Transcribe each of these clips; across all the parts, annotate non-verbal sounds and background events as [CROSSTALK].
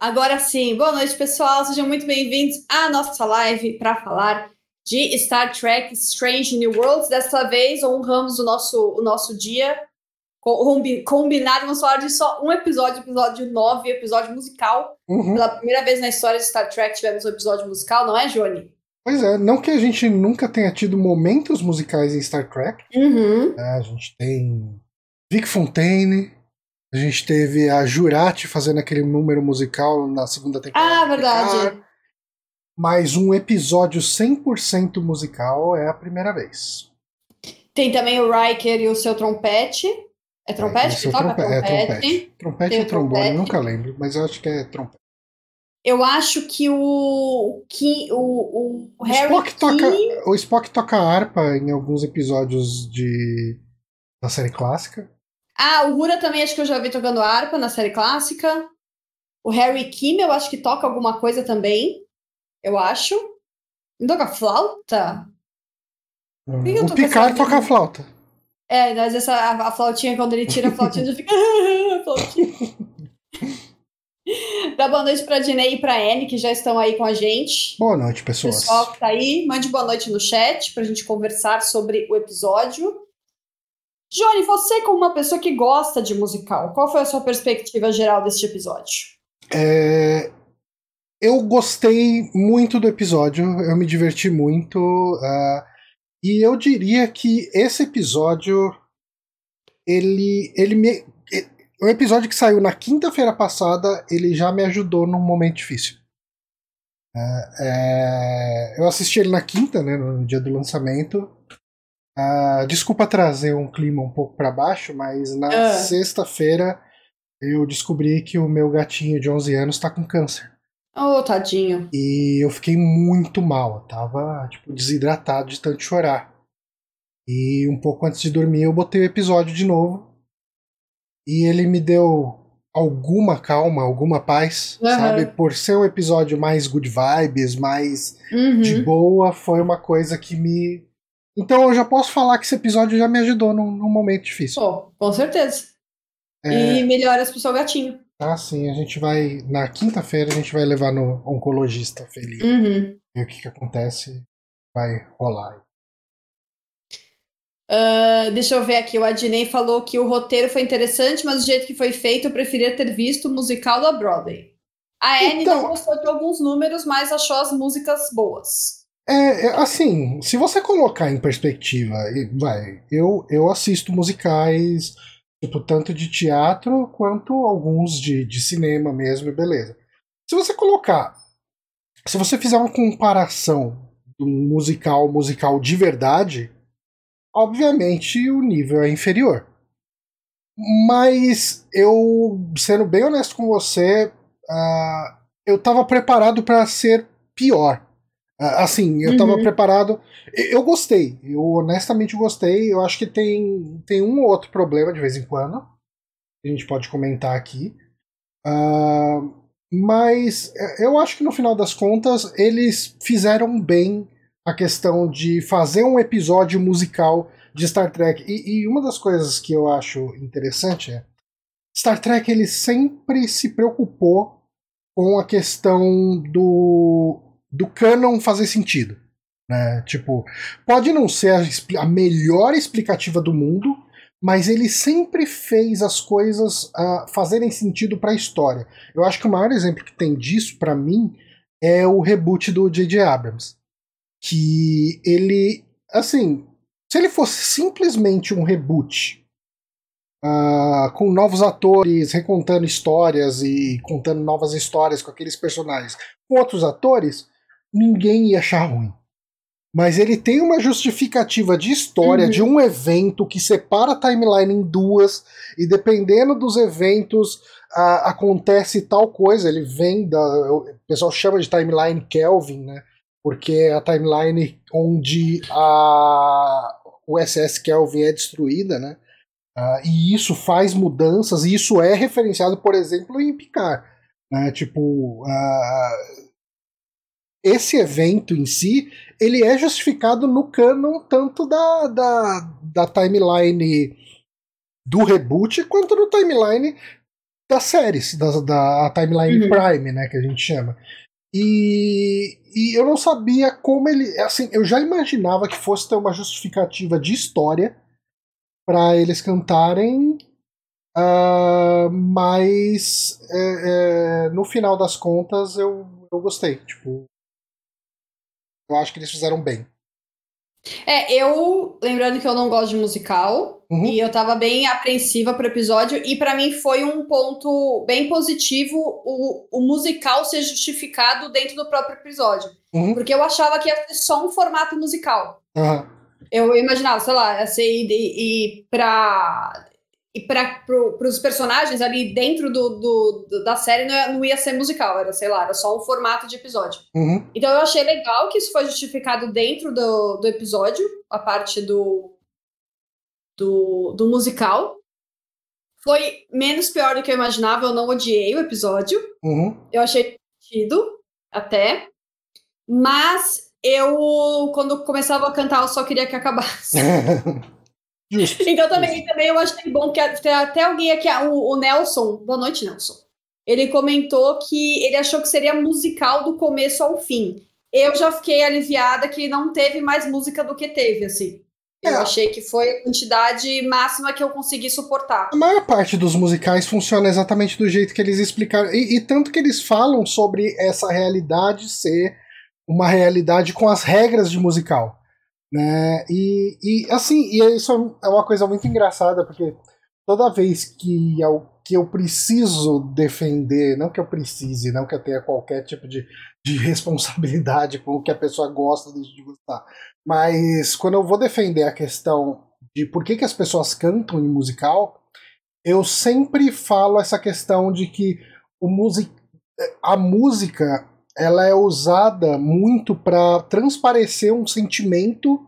Agora sim, boa noite, pessoal. Sejam muito bem-vindos à nossa live para falar de Star Trek Strange New Worlds. Dessa vez, honramos o nosso, o nosso dia combinado. Vamos falar de só um episódio, episódio 9, episódio musical. Uhum. Pela primeira vez na história de Star Trek tivemos um episódio musical, não é, Johnny? Pois é, não que a gente nunca tenha tido momentos musicais em Star Trek. Uhum. É, a gente tem Vic Fontaine, a gente teve a Jurati fazendo aquele número musical na segunda temporada. Ah, verdade. Mas um episódio 100% musical é a primeira vez. Tem também o Riker e o seu trompete. É trompete é, que toca trompe trompete? É trompete. Trompete ou trombone, trompete. nunca lembro, mas eu acho que é trompete. Eu acho que o que o, o, o Harry Spock toca, o Spock toca harpa em alguns episódios de da série clássica. Ah, o Hura também acho que eu já vi tocando harpa na série clássica. O Harry Kim eu acho que toca alguma coisa também. Eu acho. Não toca flauta? Hum, o Picard toca flauta. É, mas essa, a, a, flautinha, quando ele tira a flautinha, já fica. [LAUGHS] [LAUGHS] Dá boa noite pra Dinei e pra Anne, que já estão aí com a gente. Boa noite, pessoas. Pessoal que tá aí, mande boa noite no chat pra gente conversar sobre o episódio. Johnny, você como uma pessoa que gosta de musical, qual foi a sua perspectiva geral deste episódio? É... Eu gostei muito do episódio, eu me diverti muito. Uh, e eu diria que esse episódio. Ele, ele me, o episódio que saiu na quinta-feira passada, ele já me ajudou num momento difícil. É, é, eu assisti ele na quinta, né, no dia do lançamento. Uh, desculpa trazer um clima um pouco para baixo, mas na uh. sexta-feira eu descobri que o meu gatinho de 11 anos tá com câncer. Oh, tadinho. E eu fiquei muito mal, eu tava tipo desidratado de tanto chorar. E um pouco antes de dormir eu botei o episódio de novo e ele me deu alguma calma, alguma paz, uhum. sabe? Por ser um episódio mais good vibes, mais uhum. de boa, foi uma coisa que me. Então eu já posso falar que esse episódio já me ajudou num, num momento difícil. Oh, com certeza. É... E melhoras pro seu gatinho. Ah, sim, a gente vai. Na quinta-feira a gente vai levar no oncologista feliz. Uhum. E o que, que acontece vai rolar. Uh, deixa eu ver aqui, o Adnei falou que o roteiro foi interessante, mas o jeito que foi feito, eu preferia ter visto o musical da Broadway. A Anne então, não gostou de alguns números, mas achou as músicas boas. É, é, assim, se você colocar em perspectiva, vai, eu, eu assisto musicais, tipo, tanto de teatro quanto alguns de, de cinema mesmo, beleza. Se você colocar, se você fizer uma comparação do musical musical de verdade, obviamente o nível é inferior. Mas eu, sendo bem honesto com você, uh, eu estava preparado para ser pior. Uh, assim, eu estava uhum. preparado. Eu, gostei, eu honestamente gostei. Eu acho que tem, tem um ou outro problema de vez em quando. A gente pode comentar aqui. Uh, mas eu acho que no final das contas eles fizeram bem a questão de fazer um episódio musical de Star Trek. E, e, uma das coisas que eu acho interessante é Star Trek ele sempre se preocupou com a questão do, do canon fazer sentido. Né? Tipo, pode não ser a, a melhor explicativa do mundo, mas ele sempre fez as coisas uh, fazerem sentido para a história. Eu acho que o maior exemplo que tem disso para mim é o reboot do J.J. Abrams que ele, assim, se ele fosse simplesmente um reboot uh, com novos atores recontando histórias e contando novas histórias com aqueles personagens com outros atores, ninguém ia achar ruim. Mas ele tem uma justificativa de história uhum. de um evento que separa a timeline em duas, e dependendo dos eventos uh, acontece tal coisa. Ele vem da. O pessoal chama de timeline Kelvin, né? porque é a timeline onde a, o SS Kelvin é destruída, né? Uh, e isso faz mudanças, e isso é referenciado, por exemplo, em Picard. Né? Tipo, uh, esse evento em si, ele é justificado no canon tanto da, da, da timeline do reboot, quanto no timeline das séries, da, da timeline uhum. Prime, né, que a gente chama. E, e eu não sabia como ele. Assim, eu já imaginava que fosse ter uma justificativa de história para eles cantarem, uh, mas é, é, no final das contas eu, eu gostei. Tipo, eu acho que eles fizeram bem. É, eu, lembrando que eu não gosto de musical, uhum. e eu tava bem apreensiva pro episódio, e para mim foi um ponto bem positivo o, o musical ser justificado dentro do próprio episódio. Uhum. Porque eu achava que ia ser só um formato musical. Uhum. Eu imaginava, sei lá, ia ser ir, ir pra e para pro, os personagens ali dentro do, do, do da série não ia, não ia, ser musical, era, sei lá, era só um formato de episódio. Uhum. Então eu achei legal que isso foi justificado dentro do, do episódio, a parte do, do, do musical. Foi menos pior do que eu imaginava, eu não odiei o episódio. Uhum. Eu achei divertido, até. Mas eu, quando começava a cantar, eu só queria que acabasse. [LAUGHS] Justo. [LAUGHS] Então também, também eu achei bom que até, até alguém aqui, o, o Nelson, boa noite, Nelson. Ele comentou que ele achou que seria musical do começo ao fim. Eu já fiquei aliviada que não teve mais música do que teve, assim. Eu é. achei que foi a quantidade máxima que eu consegui suportar. A maior parte dos musicais funciona exatamente do jeito que eles explicaram. E, e tanto que eles falam sobre essa realidade ser uma realidade com as regras de musical. Né? E, e assim, e isso é uma coisa muito engraçada, porque toda vez que eu, que eu preciso defender, não que eu precise, não que eu tenha qualquer tipo de, de [LAUGHS] responsabilidade com o que a pessoa gosta de gostar, mas quando eu vou defender a questão de por que, que as pessoas cantam em musical, eu sempre falo essa questão de que o music, a música ela é usada muito para transparecer um sentimento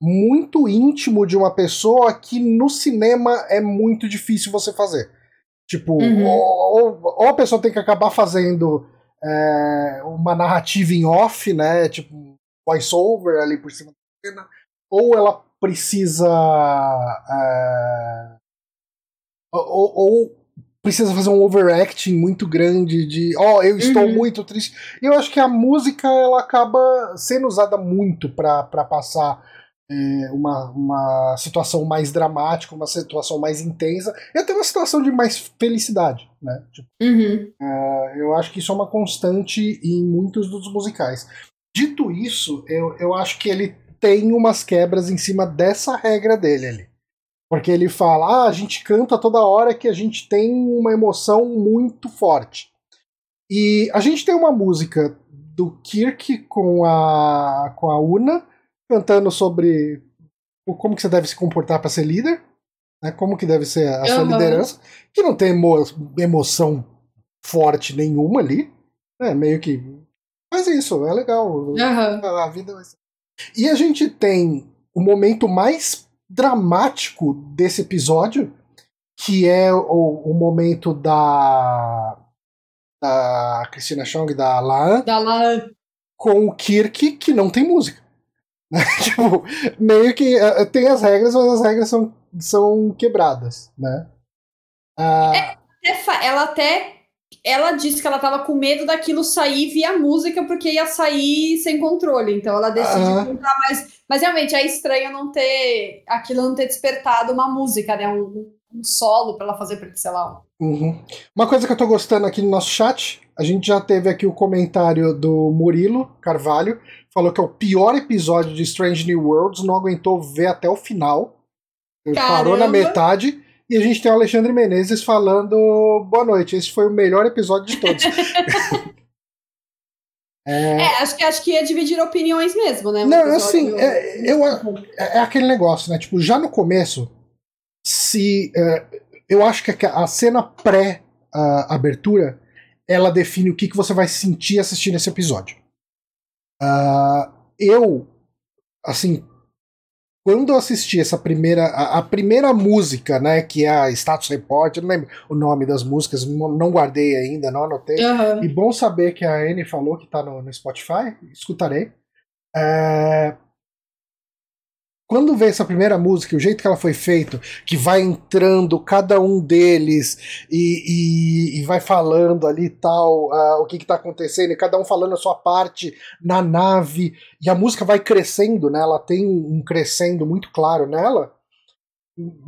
muito íntimo de uma pessoa que no cinema é muito difícil você fazer. Tipo, uhum. ou, ou, a pessoa tem que acabar fazendo é, uma narrativa em off, né? Tipo, voice-over ali por cima da cena, ou ela precisa. É, ou, ou precisa fazer um overacting muito grande de ó, oh, eu estou uhum. muito triste. E eu acho que a música ela acaba sendo usada muito para passar é, uma, uma situação mais dramática, uma situação mais intensa e até uma situação de mais felicidade, né? Tipo, uhum. é, eu acho que isso é uma constante em muitos dos musicais. Dito isso, eu, eu acho que ele tem umas quebras em cima dessa regra dele ali. Porque ele fala, ah, a gente canta toda hora que a gente tem uma emoção muito forte. E a gente tem uma música do Kirk com a, com a Una, cantando sobre como que você deve se comportar para ser líder, né? como que deve ser a uhum. sua liderança, que não tem emo emoção forte nenhuma ali, né? meio que faz isso, é legal, uhum. a vida vai ser. E a gente tem o momento mais dramático desse episódio, que é o, o momento da da Cristina Chong, da Laan, da Laan, com o Kirk, que não tem música. [LAUGHS] tipo, meio que uh, tem as regras, mas as regras são, são quebradas, né? Uh... É, ela até ela disse que ela tava com medo daquilo sair via música, porque ia sair sem controle. Então ela decidiu uhum. contar mais. Mas realmente é estranho não ter aquilo não ter despertado uma música, né? Um, um solo para ela fazer, sei lá. Uhum. Uma coisa que eu tô gostando aqui no nosso chat, a gente já teve aqui o comentário do Murilo Carvalho, falou que é o pior episódio de Strange New Worlds, não aguentou ver até o final. Parou na metade. E a gente tem o Alexandre Menezes falando boa noite, esse foi o melhor episódio de todos. [LAUGHS] é... é, acho que acho que ia dividir opiniões mesmo, né? Não, assim, é, eu, é, é aquele negócio, né? Tipo, já no começo, se. É, eu acho que a cena pré-abertura ela define o que, que você vai sentir assistindo esse episódio. Uh, eu, assim, quando eu assisti essa primeira. A, a, primeira música, né? Que é a Status Report, eu não lembro o nome das músicas, não guardei ainda, não anotei. Uhum. E bom saber que a Anne falou que tá no, no Spotify, escutarei. É... quando vê essa primeira música, o jeito que ela foi feita, que vai entrando cada um deles e, e, e vai falando ali tal, uh, o que, que tá acontecendo, e cada um falando a sua parte na nave, e a música vai crescendo, né? Ela tem um crescendo muito claro nela.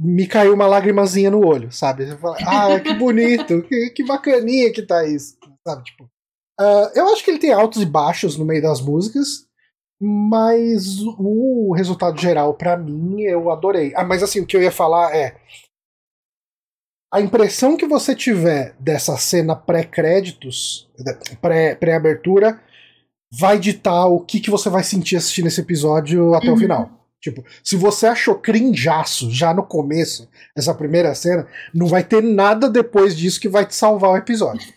Me caiu uma lágrimazinha no olho, sabe? Você fala, ah, que bonito, que, que bacaninha que tá isso, sabe? Tipo, uh, eu acho que ele tem altos e baixos no meio das músicas. Mas o resultado geral, para mim, eu adorei. Ah, mas assim, o que eu ia falar é. A impressão que você tiver dessa cena pré-créditos, pré-abertura, vai ditar o que, que você vai sentir assistindo esse episódio até uhum. o final. Tipo, se você achou crinjaço já no começo, essa primeira cena, não vai ter nada depois disso que vai te salvar o episódio.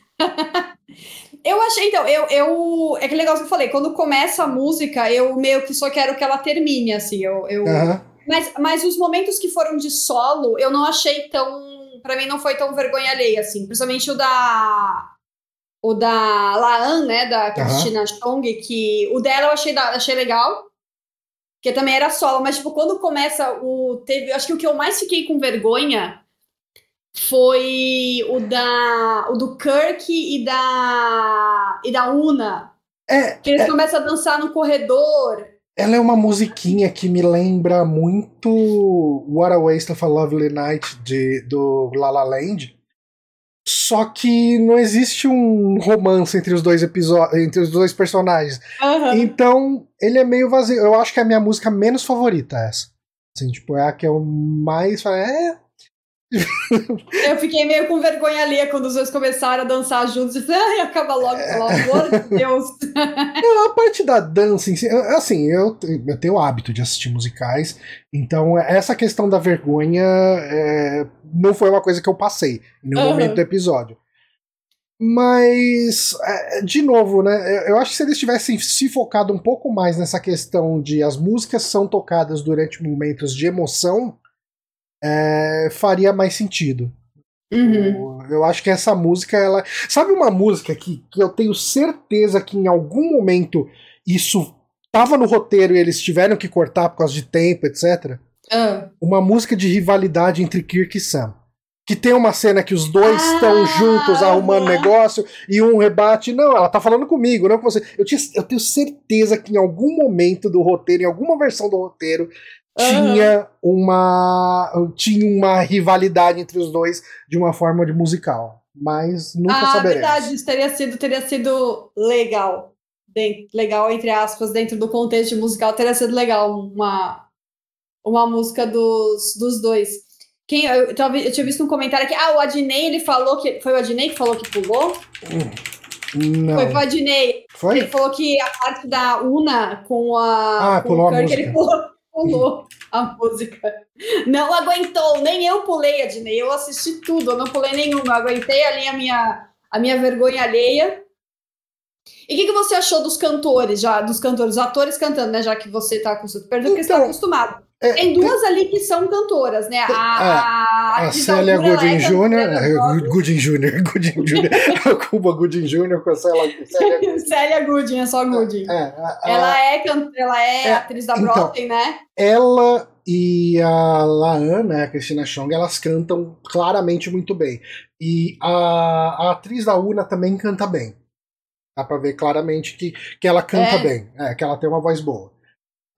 Eu achei, então, eu, eu. É aquele negócio que eu falei, quando começa a música, eu meio que só quero que ela termine, assim. Eu, eu... Uhum. Mas, mas os momentos que foram de solo, eu não achei tão. Pra mim, não foi tão vergonha alheia, assim. Principalmente o da. O da Laan, né? Da Cristina uhum. Chong, que. O dela eu achei, achei legal. Que também era solo, mas, tipo, quando começa o. Teve. Acho que o que eu mais fiquei com vergonha foi o da o do Kirk e da e da Una. É, que eles é, começam a dançar no corredor. Ela é uma musiquinha que me lembra muito What a Waste of a Lovely Night de, do La La Land. Só que não existe um romance entre os dois episódios, entre os dois personagens. Uhum. Então, ele é meio vazio. Eu acho que é a minha música menos favorita essa. Assim, tipo, é a que eu mais é, eu fiquei meio com vergonha ali quando os dois começaram a dançar juntos e falei, ai, acaba logo, pelo amor de Deus. [LAUGHS] a parte da dança, assim, eu, eu tenho o hábito de assistir musicais, então essa questão da vergonha é, não foi uma coisa que eu passei no uhum. momento do episódio. Mas, é, de novo, né? Eu acho que se eles tivessem se focado um pouco mais nessa questão de as músicas são tocadas durante momentos de emoção, é, faria mais sentido. Uhum. Eu, eu, acho que essa música, ela. Sabe uma música que, que eu tenho certeza que em algum momento isso tava no roteiro e eles tiveram que cortar por causa de tempo, etc. Uhum. Uma música de rivalidade entre Kirk e Sam. Que tem uma cena que os dois estão ah, juntos arrumando uhum. negócio e um rebate. Não, ela tá falando comigo, não com você. Eu, tinha, eu tenho certeza que em algum momento do roteiro, em alguma versão do roteiro, tinha uma tinha uma rivalidade entre os dois de uma forma de musical, mas nunca ah, saberemos. verdade, isso teria sido teria sido legal. legal entre aspas dentro do contexto de musical teria sido legal uma uma música dos, dos dois. Quem eu, eu, eu tinha visto um comentário aqui, ah, o Adnei ele falou que foi o Adnei que falou que pulou? Não. Foi o Adnei. Foi? Ele falou que a parte da Una com a ah, com pulou Kirk, a música. ele pulou pulou a música. Não aguentou, nem eu pulei, Adnei. Eu assisti tudo, eu não pulei nenhuma. Eu aguentei ali a minha, a minha vergonha alheia. E o que, que, você achou dos cantores, já, dos cantores, atores cantando, né? Já que você tá acostumado. Perdão que você tá acostumado. É, tem duas ali que são cantoras, né? A, a, [LAUGHS] a, a Célia Gooding Jr. Gooding Jr. Gooding Jr. Cuba Gooding Jr. com a Célia, Célia [LAUGHS] Célia Gooding, é só Gooding. É, ela é, ela é, é atriz da então, Broadway, né? Ela e a Laan, né, a Cristina Chong, elas cantam claramente muito bem. E a, a atriz da Una também canta bem. Dá pra ver claramente que, que ela canta é. bem, é, que ela tem uma voz boa.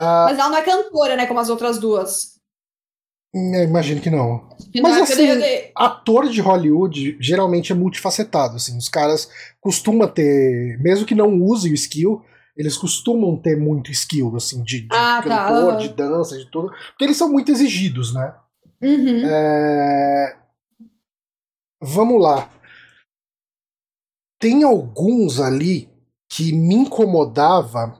Uh, Mas ela não é cantora, né? Como as outras duas. Eu imagino que não. Que Mas não é assim, ator de Hollywood geralmente é multifacetado. Assim, os caras costumam ter, mesmo que não use o skill, eles costumam ter muito skill, assim, de, de ah, tá. cantor, tá. de dança, de tudo. Porque eles são muito exigidos, né? Uhum. É... Vamos lá. Tem alguns ali que me incomodava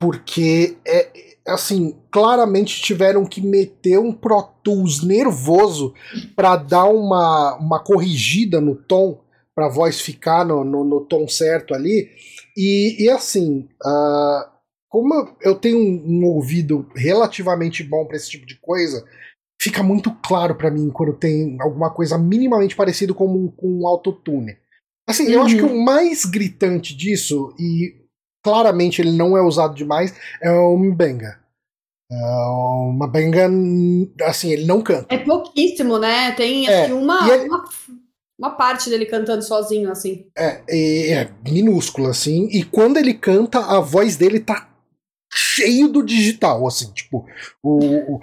porque é, assim, claramente tiveram que meter um Pro Tools nervoso para dar uma, uma corrigida no tom, para a voz ficar no, no, no, tom certo ali. E, e assim, uh, como eu tenho um, um, ouvido relativamente bom para esse tipo de coisa, fica muito claro para mim quando tem alguma coisa minimamente parecido com, com um autotune. Assim, uhum. eu acho que o mais gritante disso, e claramente ele não é usado demais, é o Mbenga. Uh, uma benga, assim, ele não canta. É pouquíssimo, né? Tem é, uma, ele... uma, uma, parte dele cantando sozinho, assim. É, é, é minúsculo, assim. E quando ele canta, a voz dele tá cheio do digital, assim, tipo, o, o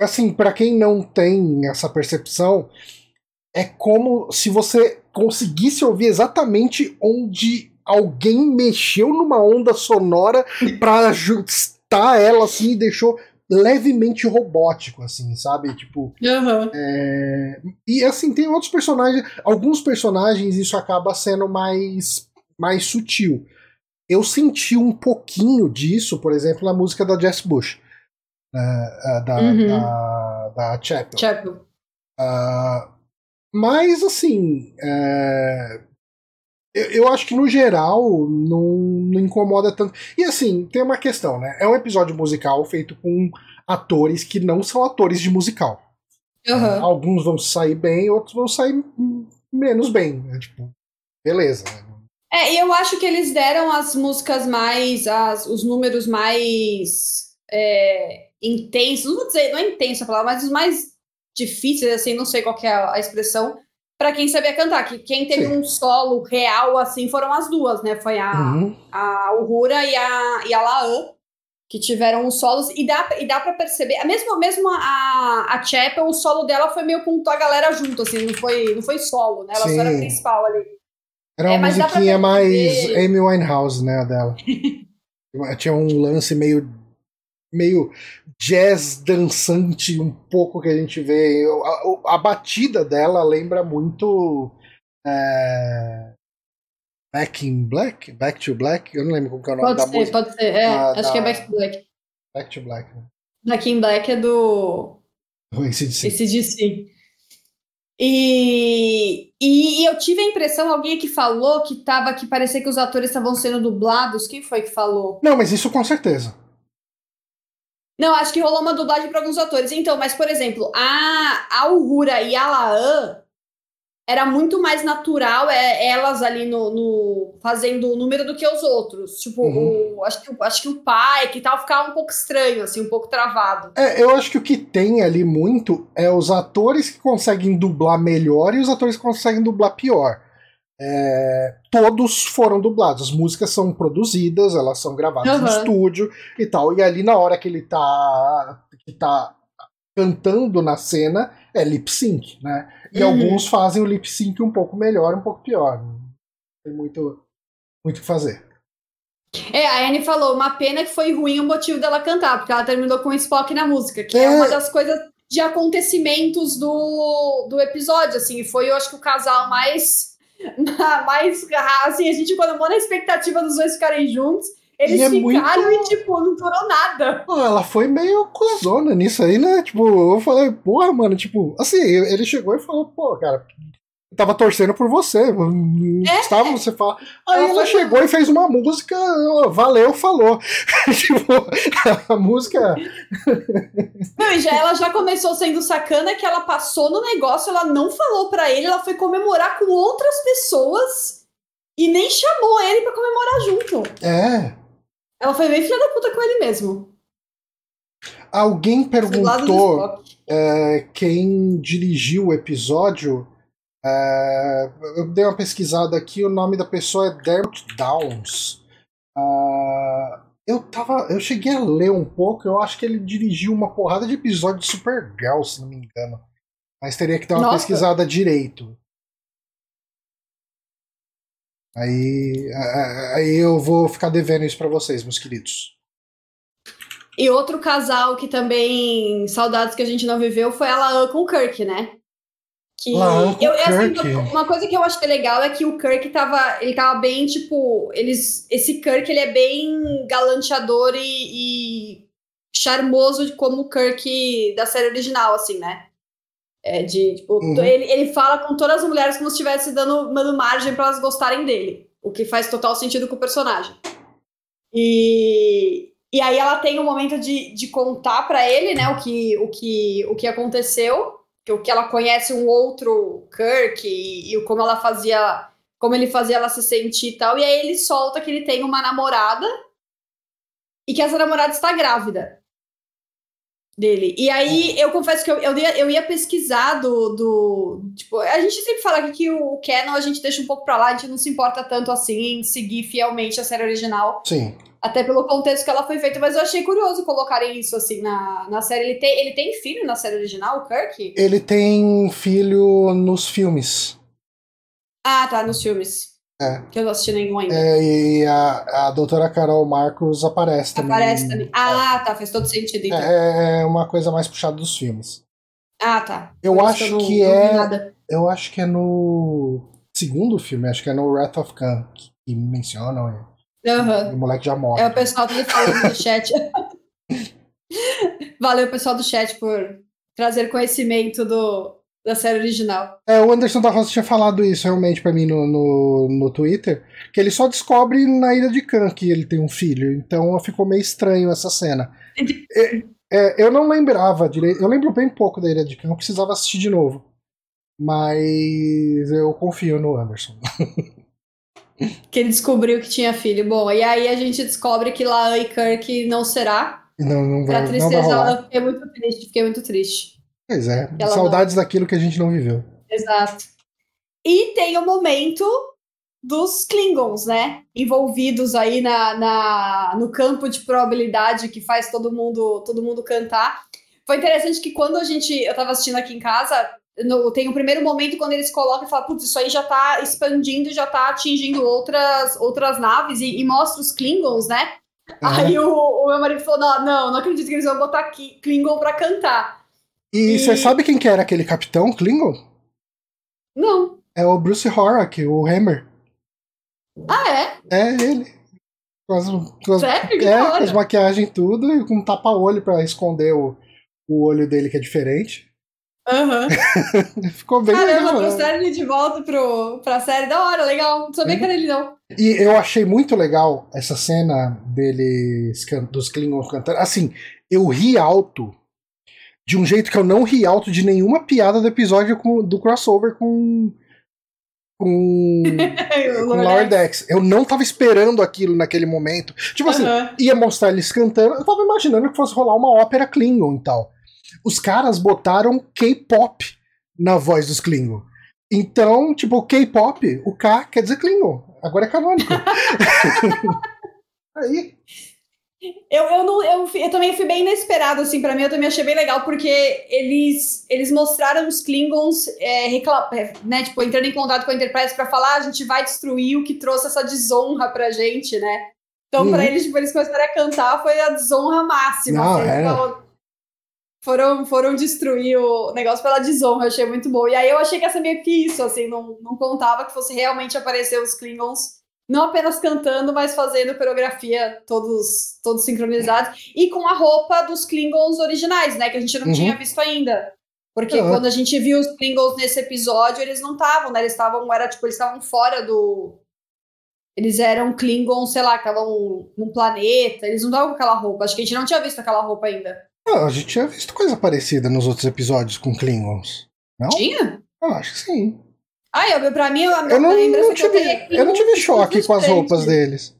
assim, para quem não tem essa percepção, é como se você conseguisse ouvir exatamente onde alguém mexeu numa onda sonora para ajustar ela assim e deixou levemente robótico, assim, sabe? Tipo. Uhum. É... E assim, tem outros personagens. Alguns personagens isso acaba sendo mais, mais sutil. Eu senti um pouquinho disso, por exemplo, na música da Jess Bush. Uh, da, uhum. da, da Chapel. Chapel. Uh, mas, assim, é, eu, eu, acho que no geral não, não, incomoda tanto. E assim, tem uma questão, né? É um episódio musical feito com atores que não são atores de musical. Uhum. Alguns vão sair bem, outros vão sair menos bem. Né? Tipo, beleza. É, e eu acho que eles deram as músicas mais. As, os números mais é, intensos. Não vou dizer, não é intensa a palavra, mas os mais difíceis, assim, não sei qual é a expressão, para quem sabia cantar. Que quem teve Sim. um solo real, assim, foram as duas, né? Foi a, uhum. a Uhura e a, e a Laan, que tiveram os solos. E dá, e dá para perceber, a mesma, mesmo a, a Chapel, o solo dela foi meio com a galera junto, assim, não foi, não foi solo, né? Ela Sim. só era principal ali. Era uma é, musiquinha mais Amy Winehouse, né, dela. [LAUGHS] Tinha um lance meio meio jazz dançante um pouco que a gente vê. A, a batida dela lembra muito. É... Back in Black? Back to Black? Eu não lembro como é o nome pode da ser, música. Pode ser, é. Ah, acho da... que é Back to Black. Back to Black. Né? Back in Black é do. Do ACDC. ACDC. E, e, e, eu tive a impressão, alguém que falou que tava, que parecia que os atores estavam sendo dublados. Quem foi que falou? Não, mas isso com certeza. Não, acho que rolou uma dublagem para alguns atores. Então, mas, por exemplo, a, a Uhura e a Laan era muito mais natural é, elas ali no, no, fazendo o número do que os outros. Tipo, uhum. o, acho, que, acho que o pai que tal ficava um pouco estranho, assim, um pouco travado. É, eu acho que o que tem ali muito é os atores que conseguem dublar melhor e os atores que conseguem dublar pior. É, todos foram dublados. As músicas são produzidas, elas são gravadas uhum. no estúdio e tal. E ali, na hora que ele tá, que tá cantando na cena, é lip sync, né? E uhum. alguns fazem o lip sync um pouco melhor, um pouco pior. Não tem muito muito o que fazer. É, a Anne falou, uma pena que foi ruim o motivo dela cantar, porque ela terminou com o Spock na música, que é, é uma das coisas de acontecimentos do, do episódio, assim, foi, eu acho que o casal mais [LAUGHS] mais assim, a gente colocou na expectativa dos dois ficarem juntos. Eles e ficaram é muito... e, tipo, não durou nada. ela foi meio cuzona nisso aí, né? Tipo, eu falei, porra, mano, tipo, assim, ele chegou e falou, pô, cara, tava torcendo por você. É. Estava, você fala. Aí ela, ela chegou e fez uma música, valeu, falou. [LAUGHS] tipo, a música. Não, e já, ela já começou sendo sacana que ela passou no negócio, ela não falou para ele, ela foi comemorar com outras pessoas e nem chamou ele para comemorar junto. É. Ela foi bem filha da puta com ele mesmo. Alguém perguntou é, quem dirigiu o episódio. É, eu dei uma pesquisada aqui, o nome da pessoa é Dermot Downs. Uh, eu tava. Eu cheguei a ler um pouco, eu acho que ele dirigiu uma porrada de episódios de Supergirl, se não me engano. Mas teria que dar uma Nossa. pesquisada direito. Aí, aí eu vou ficar devendo isso para vocês, meus queridos. E outro casal que também, saudades que a gente não viveu, foi a Laan com o Kirk, né? Que eu, assim, uma coisa que eu achei legal é que o Kirk tava, ele tava bem, tipo, eles, esse Kirk ele é bem galanteador e, e charmoso como o Kirk da série original, assim, né? É de, tipo, uhum. ele, ele fala com todas as mulheres como se estivesse dando, dando margem para elas gostarem dele, o que faz total sentido com o personagem. E, e aí ela tem um momento de, de contar para ele, né, o que, o que, o que aconteceu que o que ela conhece um outro Kirk e, e como ela fazia, como ele fazia ela se sentir e tal. E aí ele solta que ele tem uma namorada e que essa namorada está grávida. dele. E aí, eu confesso que eu, eu, ia, eu ia pesquisar do, do. Tipo, a gente sempre fala aqui que o Canon a gente deixa um pouco pra lá, a gente não se importa tanto assim em seguir fielmente a série original. Sim. Até pelo contexto que ela foi feita, mas eu achei curioso colocarem isso assim na, na série. Ele tem, ele tem filho na série original, o Kirk? Ele tem filho nos filmes. Ah, tá, nos filmes. É. Que eu não assisti nenhum ainda. É, e a, a doutora Carol Marcos aparece também. Aparece também. Ah, tá, faz todo sentido então. É, é uma coisa mais puxada dos filmes. Ah, tá. Eu Por acho não- que não é-. Eu acho que é no segundo filme, acho que é no Wrath of Khan que mencionam. E, E o moleque já morre. É o pessoal falando no chat. [LAUGHS] Valeu, pessoal do chat, por trazer conhecimento do, da série original. É, o Anderson da Rosa tinha falado isso realmente pra mim no, no, no Twitter, que ele só descobre na Ilha de Khan que ele tem um filho, então ficou meio estranho essa cena. É, é, eu não lembrava direito, eu lembro bem pouco da Ilha de Khan, eu precisava assistir de novo. Mas eu confio no Anderson. [LAUGHS] Que ele descobriu que tinha filho. Bom, e aí a gente descobre que Laan e Kirk não será. Não, não Pra vai, não vai tristeza, eu fiquei muito triste, fiquei muito triste. Pois é, Ela saudades daquilo que a gente não viveu. Exato. E tem o momento dos Klingons, né? Envolvidos aí na, na, no campo de probabilidade que faz todo mundo, todo mundo cantar. Foi interessante que quando a gente. Eu tava assistindo aqui em casa, no- tem o primeiro momento quando eles colocam e falam, putz, isso aí já tá expandindo, já tá atingindo outras, outras naves e, e mostra os Klingons, né? Aham. Aí o, o meu marido falou: não, não, não acredito que eles vão botar aqui Klingon pra cantar. E E- você sabe quem que era aquele capitão Klingon? Não. É o Bruce Horak, o Hammer. Ah, é? É ele. Com as, com as, Sério? Que é, com as maquiagens e tudo, e com um tapa-olho pra esconder o, o olho dele que é diferente. Aham. [LAUGHS] Ficou bem Caramba, legal. né? trouxeram ele de volta pro, pra série. Da hora, legal. Não sabia Uhum. que era ele, não. E eu achei muito legal essa cena deles, can- dos Klingons cantando. Assim, eu ri alto de um jeito que eu não ri alto de nenhuma piada do episódio com- do crossover com. com. [LAUGHS] Com Lower Decks. Eu não tava esperando aquilo naquele momento. Tipo assim, Aham. ia mostrar eles cantando. Eu tava imaginando que fosse rolar uma ópera Klingon e tal. Os caras botaram K-pop na voz dos Klingon. Então, tipo, K-pop, o K quer dizer Klingon. Agora é canônico. [LAUGHS] Aí. Eu, eu, não, eu, eu também fui bem inesperado, assim, pra mim. Eu também achei bem legal, porque eles, eles mostraram os Klingons, é, recla- é, né, tipo, entrando em contato com a Enterprise pra falar, "Ah, a gente vai destruir o que trouxe essa desonra pra gente, né? Então, pra Uhum. eles, tipo, eles começaram a cantar, foi a desonra máxima. Não, assim, era. então, foram, foram destruir o negócio pela desonra, achei muito bom. E aí eu achei que ia ser meio que isso, assim, não, não contava que fosse realmente aparecer os Klingons, não apenas cantando, mas fazendo coreografia todos, todos sincronizados, e com a roupa dos Klingons originais, né, que a gente não Uhum. tinha visto ainda. Porque Uhum. quando a gente viu os Klingons nesse episódio, eles não estavam, né, eles estavam, era tipo, eles estavam fora do... Eles eram Klingons, sei lá, que estavam num planeta, eles não estavam com aquela roupa, acho que a gente não tinha visto aquela roupa ainda. Ah, a gente tinha visto coisa parecida nos outros episódios com Klingons. Não? Tinha? Eu acho que sim. Ah, eu, pra mim, a, Eu não, não eu tive, tenho é eu não tive choque com as roupas deles.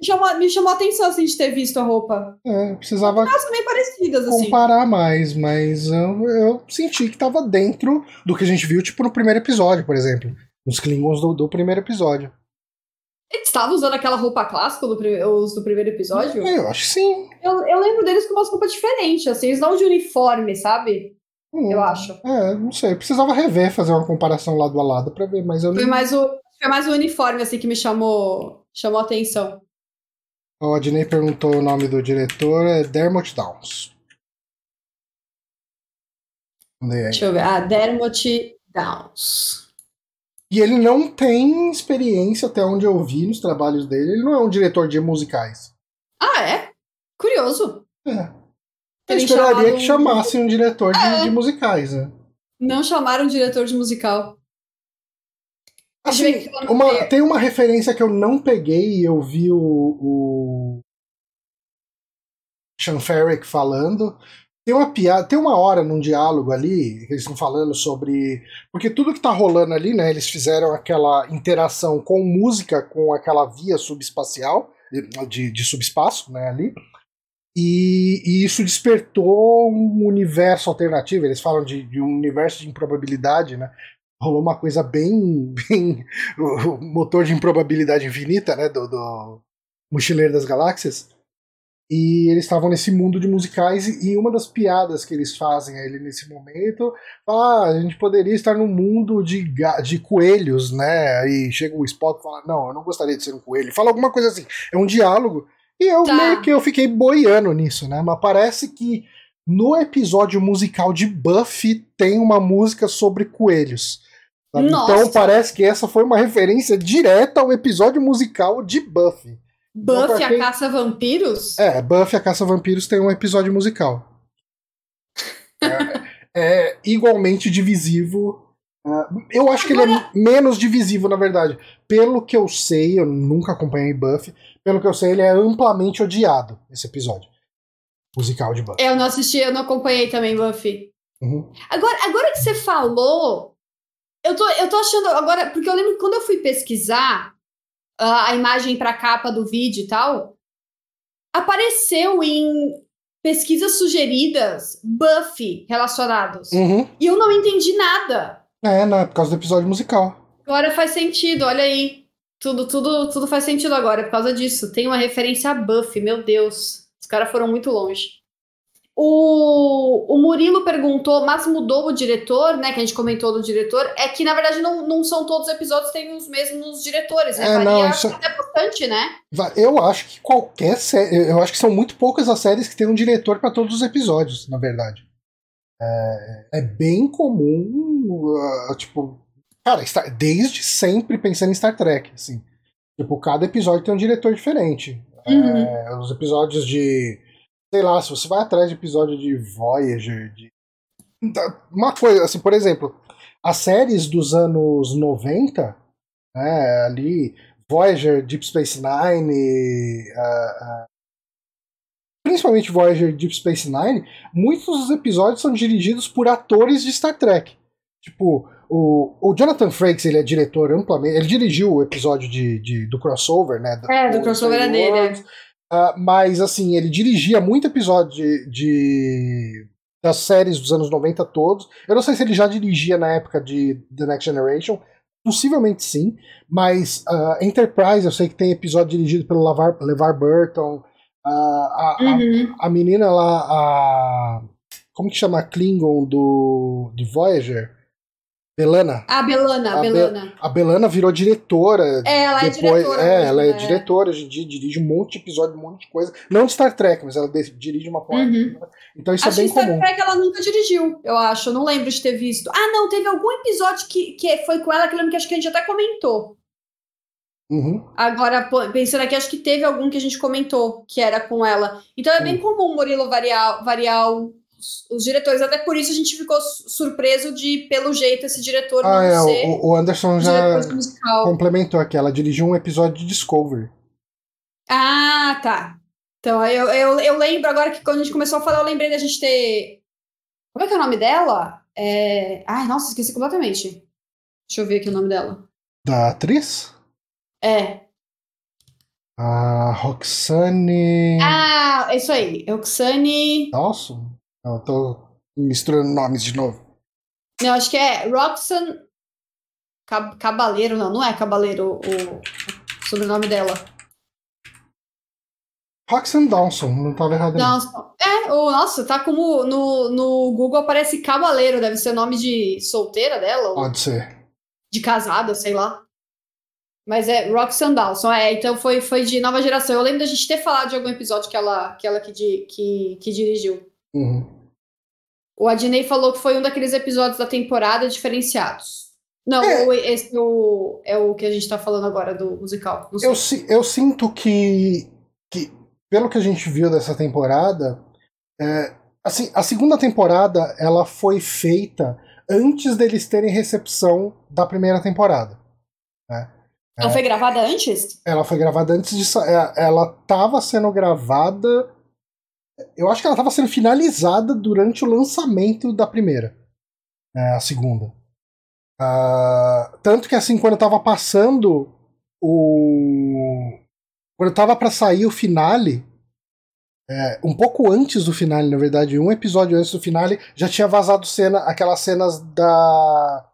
Me chamou, me chamou a atenção, assim, de ter visto a roupa. É, eu precisava Elas bem parecidas, assim. comparar mais, mas eu, eu senti que tava dentro do que a gente viu, tipo, no primeiro episódio, por exemplo. Nos Klingons do, do primeiro episódio. Eles estavam usando aquela roupa clássica do, os do primeiro episódio? É, eu acho que sim. Eu, eu lembro deles com umas roupas diferentes, assim, eles não de uniforme, sabe? Hum, Eu acho. É, não sei. Eu precisava rever, fazer uma comparação lado a lado pra ver, mas eu Foi não. mais o, foi mais o uniforme, assim, que me chamou, chamou a atenção. O Adnei perguntou o nome do diretor, é Dermot Downs. Deixa eu ver. Ah, Dermot Downs. E ele não tem experiência, até onde eu vi nos trabalhos dele. Ele não é um diretor de musicais. Ah, é? Curioso. É. Eu esperaria que um- chamasse um diretor de, É. de musicais, né? Não chamaram o diretor de musical. Assim, uma- tem uma referência que eu não peguei e eu vi o, o Sean Ferrick falando. Tem uma piada, tem uma hora num diálogo ali que eles estão falando sobre. Porque tudo que tá rolando ali, né? Eles fizeram aquela interação com música, com aquela via subespacial, de, de subespaço, né? Ali. E, e, isso despertou um universo alternativo. Eles falam de, de, um universo de improbabilidade, né? Rolou uma coisa bem. bem [LAUGHS] o motor de improbabilidade infinita, né? Do, do Mochileiro das Galáxias. E eles estavam nesse mundo de musicais, e uma das piadas que eles fazem a ele nesse momento, ah, a gente poderia estar num mundo de, de coelhos, né? Aí chega o Spock e fala, não, eu não gostaria de ser um coelho. Fala alguma coisa assim. É um diálogo. E eu tá. meio que eu fiquei boiando nisso, né? Mas parece que no episódio musical de Buffy tem uma música sobre coelhos. Então parece que essa foi uma referência direta ao episódio musical de Buffy. Buffy a Caça Vampiros? É, Buffy a Caça Vampiros tem um episódio musical. [LAUGHS] é, é, igualmente divisivo. Uh, eu acho Agora... que ele é menos divisivo, na verdade. Pelo que eu sei, eu nunca acompanhei Buffy. Pelo que eu sei, ele é amplamente odiado, esse episódio. Musical de Buffy. Eu não assisti, eu não acompanhei também Buffy. Uhum. Agora, agora que você falou, eu tô, eu tô achando. Agora, porque eu lembro que quando eu fui pesquisar, a imagem para a capa do vídeo e tal, apareceu em pesquisas sugeridas Buffy relacionados. Uhum. E eu não entendi nada. É, não, é por causa do episódio musical. Agora faz sentido, olha aí. Tudo, tudo, tudo faz sentido agora por causa disso. Tem uma referência a Buffy, meu Deus. Os caras foram muito longe. O, o Murilo perguntou, mas mudou o diretor, né? Que a gente comentou do diretor. É que, na verdade, não, não são todos os episódios tem os mesmos diretores, né? É, Varia não, isso... até bastante, né? Eu acho que qualquer série. Eu acho que são muito poucas as séries que tem um diretor para todos os episódios, na verdade. É, é bem comum, uh, tipo. Cara, desde sempre pensando em Star Trek, assim. Tipo, cada episódio tem um diretor diferente. Uhum. É, os episódios de sei lá, se você vai atrás de episódio de Voyager, de. Uma coisa, assim, por exemplo, as séries dos anos 90, né, ali, Voyager, Deep Space Nine, uh, uh, principalmente Voyager Deep Space Nine, muitos dos episódios são dirigidos por atores de Star Trek. Tipo, o, o Jonathan Frakes, ele é diretor amplamente. Ele dirigiu o episódio de, de do crossover, né? Do, é, do crossover é dele, é. Uh, mas, assim, ele dirigia muito episódio de, de, das séries dos anos 90 todos. Eu não sei se ele já dirigia na época de The Next Generation. Possivelmente sim. Mas uh, Enterprise, eu sei que tem episódio dirigido pelo Lavar, LeVar Burton. Uh, a, uhum. a, a, menina lá, a. Como que chama a Klingon do, de Voyager? Belana? A Belana, a, Belana. Be a Belana virou diretora. É, ela é depois, é diretora. É, ela é, é, diretora hoje em dia, dirige um monte de episódio, um monte de coisa. Não de Star Trek, mas ela dirige uma porta. Uhum. Então isso é acho é bem que comum. Star Trek ela nunca dirigiu, eu acho. Eu não lembro de ter visto. Ah, não, teve algum episódio que, que foi com ela que eu lembro que acho que a gente até comentou. Uhum. Agora, pensando aqui, acho que teve algum que a gente comentou que era com ela. Então é bem uhum. comum Murilo variar, variar os diretores. Até por isso a gente ficou surpreso de, pelo jeito, esse diretor ah, não é, ser. O, o Anderson já complementou aqui. Ela dirigiu um episódio de Discovery. Ah, tá. Então, eu, eu, eu lembro agora que quando a gente começou a falar, eu lembrei da gente ter. Como é que é o nome dela? É... Ai, nossa, esqueci completamente. Deixa eu ver aqui o nome dela. Da atriz? É. A Roxane. Ah, isso aí. Roxane. Nossa. Eu tô misturando nomes de novo. Eu acho que é Roxanne Cab Cabaleiro, não, não é Cabaleiro o, o sobrenome dela. Roxanne Dawson, não estava errado. Dawson. É, o, nossa, tá como no, no Google aparece Cabaleiro, deve ser nome de solteira dela? Pode ser. De casada, sei lá. Mas é Roxanne Dawson, é, então foi, foi de nova geração. Eu lembro da gente ter falado de algum episódio que ela que, ela que, que, que dirigiu. Uhum. O Adnei falou que foi um daqueles episódios da temporada diferenciados. Não, é. esse é o, é o que a gente tá falando agora do musical. Eu, eu sinto que, que, pelo que a gente viu dessa temporada, é, assim, a segunda temporada ela foi feita antes deles terem recepção da primeira temporada. Né? Ela é, foi gravada antes? Ela foi gravada antes de. É, ela estava sendo gravada eu acho que ela estava sendo finalizada durante o lançamento da primeira, né, a segunda. Uh, tanto que assim, quando eu tava passando o. Quando eu tava para sair o finale, é, um pouco antes do finale, na verdade, um episódio antes do finale, já tinha vazado cena, aquelas cenas da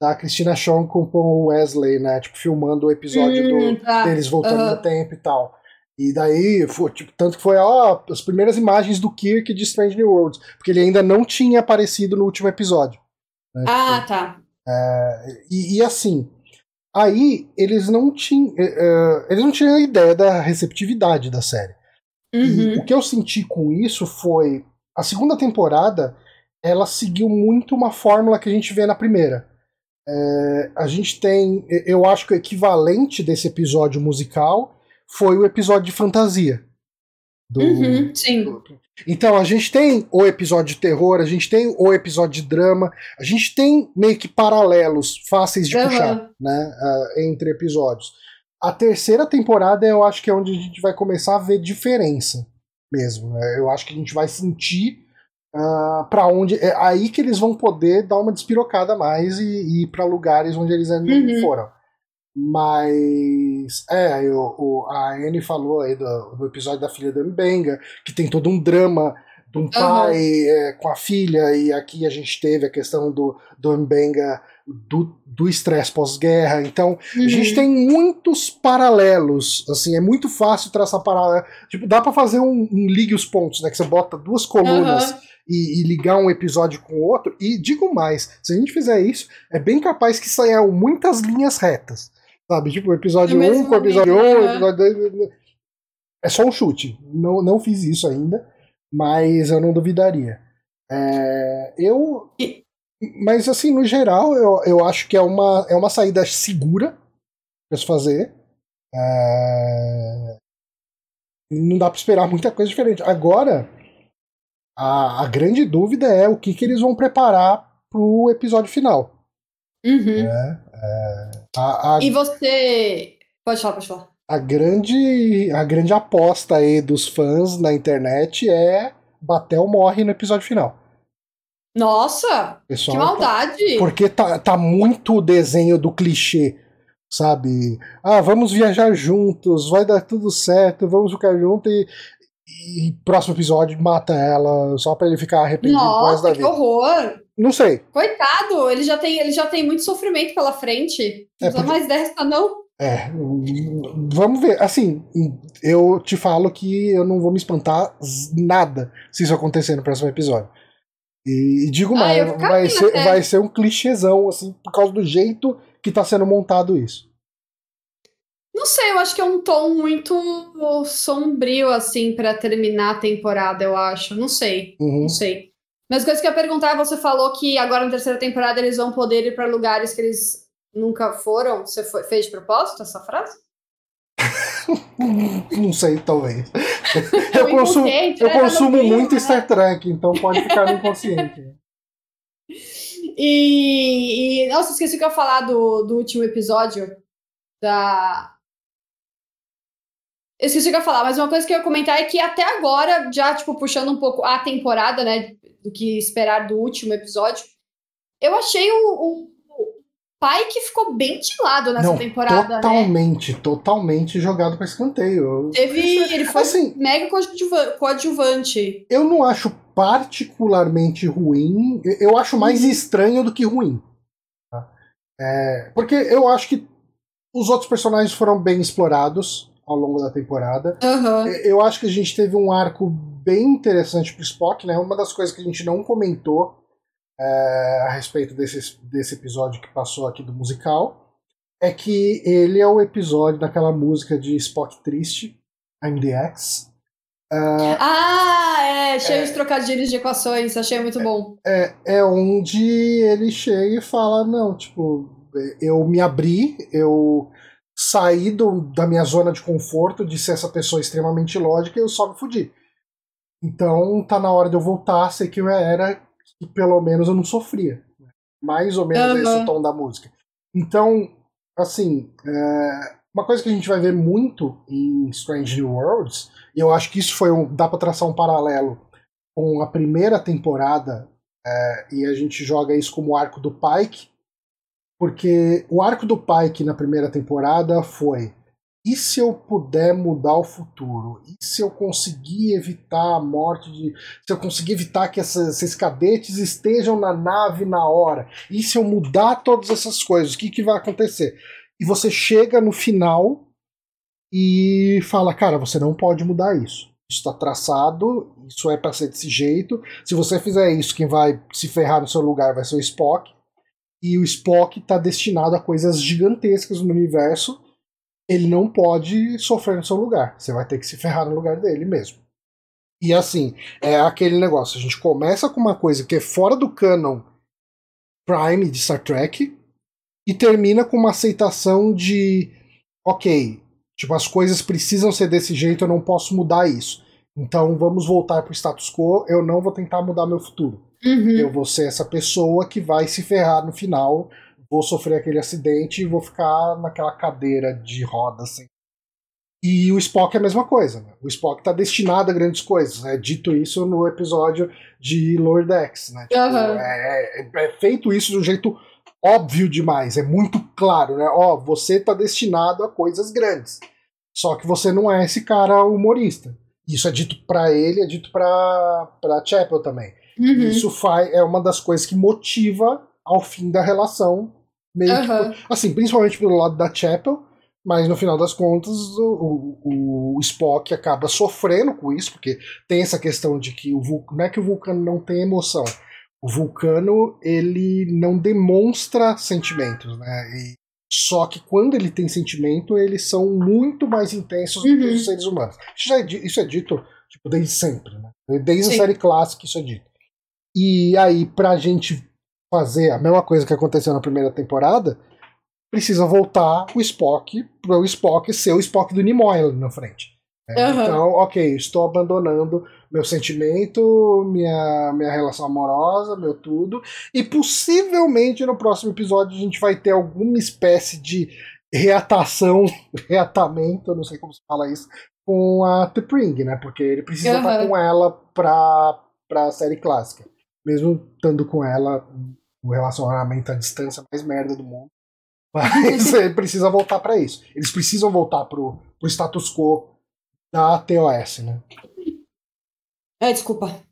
da Christina Shaw com o Wesley, né? Tipo, filmando o episódio hum, do, tá. deles voltando uhum. no tempo e tal. E daí, foi, tipo, tanto que foi ó, as primeiras imagens do Kirk de Strange New Worlds, porque ele ainda não tinha aparecido no último episódio. Né? Ah, tipo, tá. É, e, e, assim, aí eles não tinham. Uh, eles não tinham ideia da receptividade da série. Uhum. o que eu senti com isso foi. A segunda temporada ela seguiu muito uma fórmula que a gente vê na primeira. É, a gente tem. Eu acho que o equivalente desse episódio musical foi o episódio de fantasia. Do, uhum, sim. Do, então a gente tem o episódio de terror, a gente tem o episódio de drama, a gente tem meio que paralelos fáceis de uhum. puxar né, uh, entre episódios. A terceira temporada eu acho que é onde a gente vai começar a ver diferença mesmo. Né? Eu acho que a gente vai sentir uh, ah, para onde. É aí que eles vão poder dar uma despirocada mais e, e ir para lugares onde eles ainda uhum. não foram. Mas é, eu, o, a Anne falou aí do, do episódio da filha da Mbenga, que tem todo um drama de um pai uhum. é, com a filha, e aqui a gente teve a questão do, do Mbenga do estresse pós-guerra. Então, uhum. a gente uhum. tem muitos paralelos. Assim, é muito fácil traçar paralelo. Tipo, dá para fazer um, um, ligue os pontos, né? Que você bota duas colunas. Uhum e, e, ligar um episódio com o outro. E digo mais, se a gente fizer isso, é bem capaz que saiam muitas linhas retas. Sabe? Tipo, episódio 1 um, com episódio 1, um, episódio 2. É só um chute. Não, não fiz isso ainda, mas eu não duvidaria. É, eu. Mas, assim, no geral, eu, eu acho que é uma, é uma saída segura pra se fazer. É, não dá pra esperar muita coisa diferente. Agora, a, a grande dúvida é o que, que eles vão preparar pro episódio final. Uhum. É, é, a, a, e você. Pode falar, pode falar. A grande, a grande aposta aí dos fãs na internet é Batel morre no episódio final. Nossa! Pessoal, que maldade! Porque tá, tá muito o desenho do clichê, sabe? Ah, vamos viajar juntos, vai dar tudo certo, vamos ficar juntos e e próximo episódio mata ela só para ele ficar arrependido Nossa, da vida. que horror! Não sei. Coitado, ele já tem, ele já tem muito sofrimento pela frente. Não é precisa mais dessa, não. É, vamos ver. Assim, eu te falo que eu não vou me espantar nada se isso acontecer no próximo episódio. E, e digo ah, mais, vai ser, vai ser um clichêzão, assim, por causa do jeito que tá sendo montado isso. Não sei, eu acho que é um tom muito sombrio, assim, para terminar a temporada, eu acho. Não sei, uhum. não sei. Mas coisa que eu ia perguntar, você falou que agora na terceira temporada eles vão poder ir para lugares que eles nunca foram. Você foi, fez de propósito essa frase? [LAUGHS] não sei, talvez. [LAUGHS] eu consumo, eu consumo muito né? Star Trek, então pode ficar no inconsciente. [LAUGHS] E, e, nossa, esqueci que eu ia falar do, do último episódio da eu esqueci o que eu ia falar, mas uma coisa que eu ia comentar é que até agora, já, tipo, puxando um pouco a temporada, né, do que esperar do último episódio, eu achei o, o, o pai que ficou bem de lado nessa Não, temporada, totalmente, né? totalmente jogado para escanteio. Teve, ele foi assim, mega coadjuvante. Eu não acho particularmente ruim, eu acho mais uhum. estranho do que ruim. Tá? É, porque eu acho que os outros personagens foram bem explorados ao longo da temporada. Uhum. Eu acho que a gente teve um arco bem interessante pro Spock, né? Uma das coisas que a gente não comentou é, a respeito desse, desse episódio que passou aqui do musical é que ele é o episódio daquela música de Spock triste, I'm the X. Uh, ah, é, cheio é, de trocadilhos de equações, achei muito bom. É, é onde ele chega e fala: não, tipo, eu me abri, eu sair do, da minha zona de conforto, de ser essa pessoa extremamente lógica, eu só me fudi. Então tá na hora de eu voltar a ser que eu era, que pelo menos eu não sofria. Mais ou menos uhum. esse o tom da música. Então, assim, é, uma coisa que a gente vai ver muito em Strange New Worlds, e eu acho que isso foi um. dá pra traçar um paralelo com a primeira temporada, é, e a gente joga isso como arco do Pike, porque o arco do Pike na primeira temporada foi e se eu puder mudar o futuro? E se eu conseguir evitar a morte de. Se eu conseguir evitar que essas, esses cadetes estejam na nave na hora? E se eu mudar todas essas coisas? O que, que vai acontecer? E você chega no final e fala: Cara, você não pode mudar isso. Isso está traçado, isso é para ser desse jeito. Se você fizer isso, quem vai se ferrar no seu lugar vai ser o Spock. E o Spock está destinado a coisas gigantescas no universo ele não pode sofrer no seu lugar. Você vai ter que se ferrar no lugar dele mesmo. E assim, é aquele negócio. A gente começa com uma coisa que é fora do canon Prime de Star Trek e termina com uma aceitação de ok, tipo, as coisas precisam ser desse jeito, eu não posso mudar isso. Então vamos voltar pro status quo, eu não vou tentar mudar meu futuro. Uhum. Eu vou ser essa pessoa que vai se ferrar no final vou sofrer aquele acidente e vou ficar naquela cadeira de roda assim. E o Spock é a mesma coisa. Né? O Spock está destinado a grandes coisas. É dito isso no episódio de Lower Decks. Né? Tipo, uhum. é, é, é, feito isso de um jeito óbvio demais. É muito claro. Né? Ó, você está destinado a coisas grandes. Só que você não é esse cara humorista. Isso é dito para ele, é dito para Chapel também. Uhum. Isso faz, é uma das coisas que motiva ao fim da relação Meio uhum. que, assim, principalmente pelo lado da Chapel, mas no final das contas o, o, o, Spock acaba sofrendo com isso, porque tem essa questão de que o Vulcano, não é que o Vulcano não tem emoção, o Vulcano ele não demonstra sentimentos, né? E, só que quando ele tem sentimento, eles são muito mais intensos uhum. do que os seres humanos. Isso é, isso é dito tipo, desde sempre, né? Desde Sim. a série clássica isso é dito. E aí, pra gente fazer a mesma coisa que aconteceu na primeira temporada, precisa voltar o Spock para o Spock ser o Spock do Nimoy ali na frente. Uhum. Então, ok, estou abandonando meu sentimento, minha, minha relação amorosa, meu tudo, e possivelmente no próximo episódio a gente vai ter alguma espécie de reatação, [LAUGHS] reatamento, não sei como se fala isso, com a T'Pring, né? Porque ele precisa uhum. estar com ela para a série clássica. Mesmo estando com ela o relacionamento à distância mais merda do mundo. [LAUGHS] Mas ele precisa voltar para isso. Eles precisam voltar pro, pro status quo da TOS, né? É, desculpa.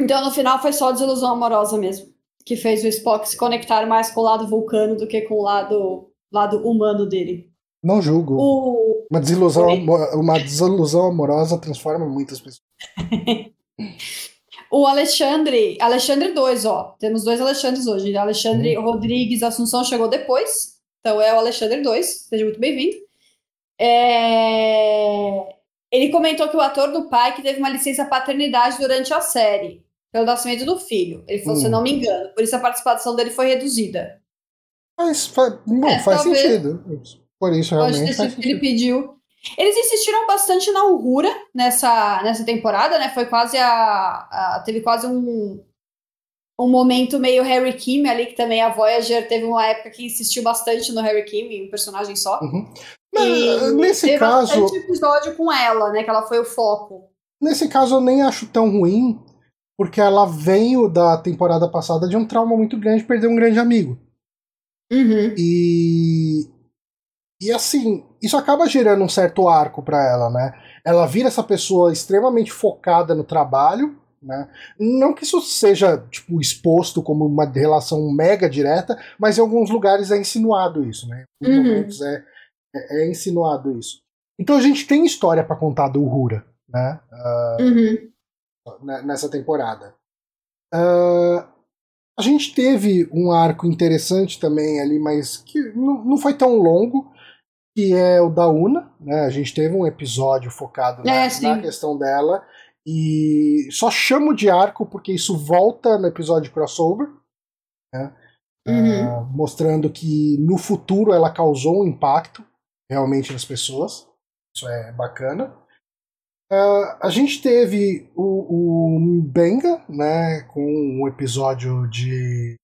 Então no final foi só desilusão amorosa mesmo. Que fez o Spock se conectar mais com o lado vulcano do que com o lado, lado humano dele. Não julgo. O... Uma, desilusão, uma desilusão amorosa transforma muitas pessoas. [LAUGHS] O Alexandre, Alexandre 2, ó. Temos dois Alexandres hoje. Alexandre Hum. Rodrigues Assunção chegou depois. Então é o Alexandre 2. Seja muito bem-vindo. É, Ele comentou que o ator do pai que teve uma licença paternidade durante a série, pelo nascimento do filho. Ele falou, se eu Hum. não me engano. Por isso a participação dele foi reduzida. Mas faz, bom, É, faz talvez- sentido. Por isso, Pode realmente ter faz sido que ele pediu. Eles insistiram bastante na Uhura nessa, nessa temporada, né? Foi quase a, a- Teve quase um, um momento meio Harry Kim ali, que também a Voyager teve uma época que insistiu bastante no Harry Kim, em um personagem só. Uhum. E Mas, nesse teve caso, bastante episódio com ela, né? Que ela foi o foco. nesse caso eu nem acho tão ruim, porque ela veio da temporada passada de um trauma muito grande, perder um grande amigo. Uhum. E e assim, isso acaba gerando um certo arco pra ela, né? Ela vira essa pessoa extremamente focada no trabalho, né? Não que isso seja tipo exposto como uma relação mega direta, mas em alguns lugares é insinuado isso, né? Em alguns Uhum. momentos é, é, é insinuado isso. Então a gente tem história pra contar do Uhura, né? Uhum. né, nessa temporada. Ah, a gente teve um arco interessante também ali, mas que não, não foi tão longo, que é o da Una. Né? A gente teve um episódio focado na, É, na questão dela. E só chamo de arco porque isso volta no episódio crossover. Né? Uhum. Ah, mostrando que no futuro ela causou um impacto realmente nas pessoas. Isso é bacana. Ah, a gente teve o, o Benga, né, com um episódio de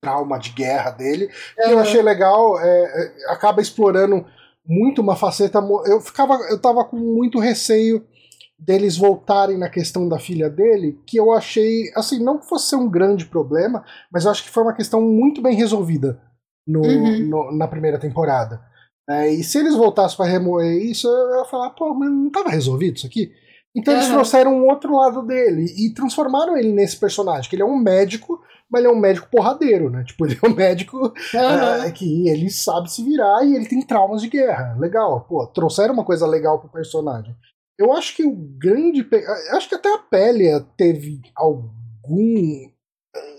trauma de guerra dele, que eu achei legal, é, é, acaba explorando muito uma faceta. Eu ficava, eu tava com muito receio deles voltarem na questão da filha dele, que eu achei, assim, não que fosse ser um grande problema, mas eu acho que foi uma questão muito bem resolvida no- Uhum. no- na primeira temporada. É, e se eles voltassem para remover isso, eu ia falar, pô, mas não estava resolvido isso aqui? Então eles uhum. trouxeram um outro lado dele e transformaram ele nesse personagem, que ele é um médico, mas ele é um médico porradeiro, né? Tipo, ele é um médico uhum. é, que ele sabe se virar e ele tem traumas de guerra. Legal, pô, trouxeram uma coisa legal pro personagem. Eu acho que o grande. Acho que até a Pélia teve algum.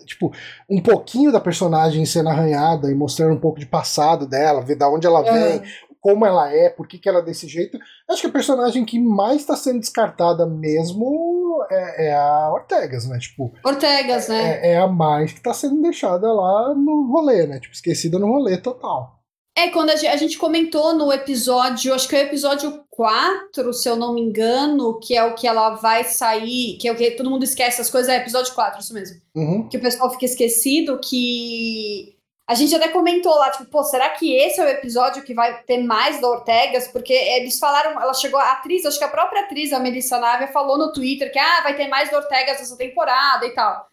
Tipo, um pouquinho da personagem sendo arranhada e mostrando um pouco de passado dela, ver da onde ela vem, como ela é, por que, que ela é desse jeito. Acho que a personagem que mais está sendo descartada mesmo é, é, a Ortegas, né? Tipo, Ortegas, né? É, é a mais que está sendo deixada lá no rolê, né? Tipo, esquecida no rolê total. É, quando a gente comentou no episódio, acho que é o episódio 4, se eu não me engano, que é o que ela vai sair, que é o que todo mundo esquece as coisas, é episódio 4, isso mesmo. Uhum. Que o pessoal fica esquecido, que a gente até comentou lá, tipo, pô, será que esse é o episódio que vai ter mais da Ortegas? Porque eles falaram, ela chegou, a atriz, acho que a própria atriz, a Melissa Navia, falou no Twitter que, ah, vai ter mais da Ortegas essa temporada e tal.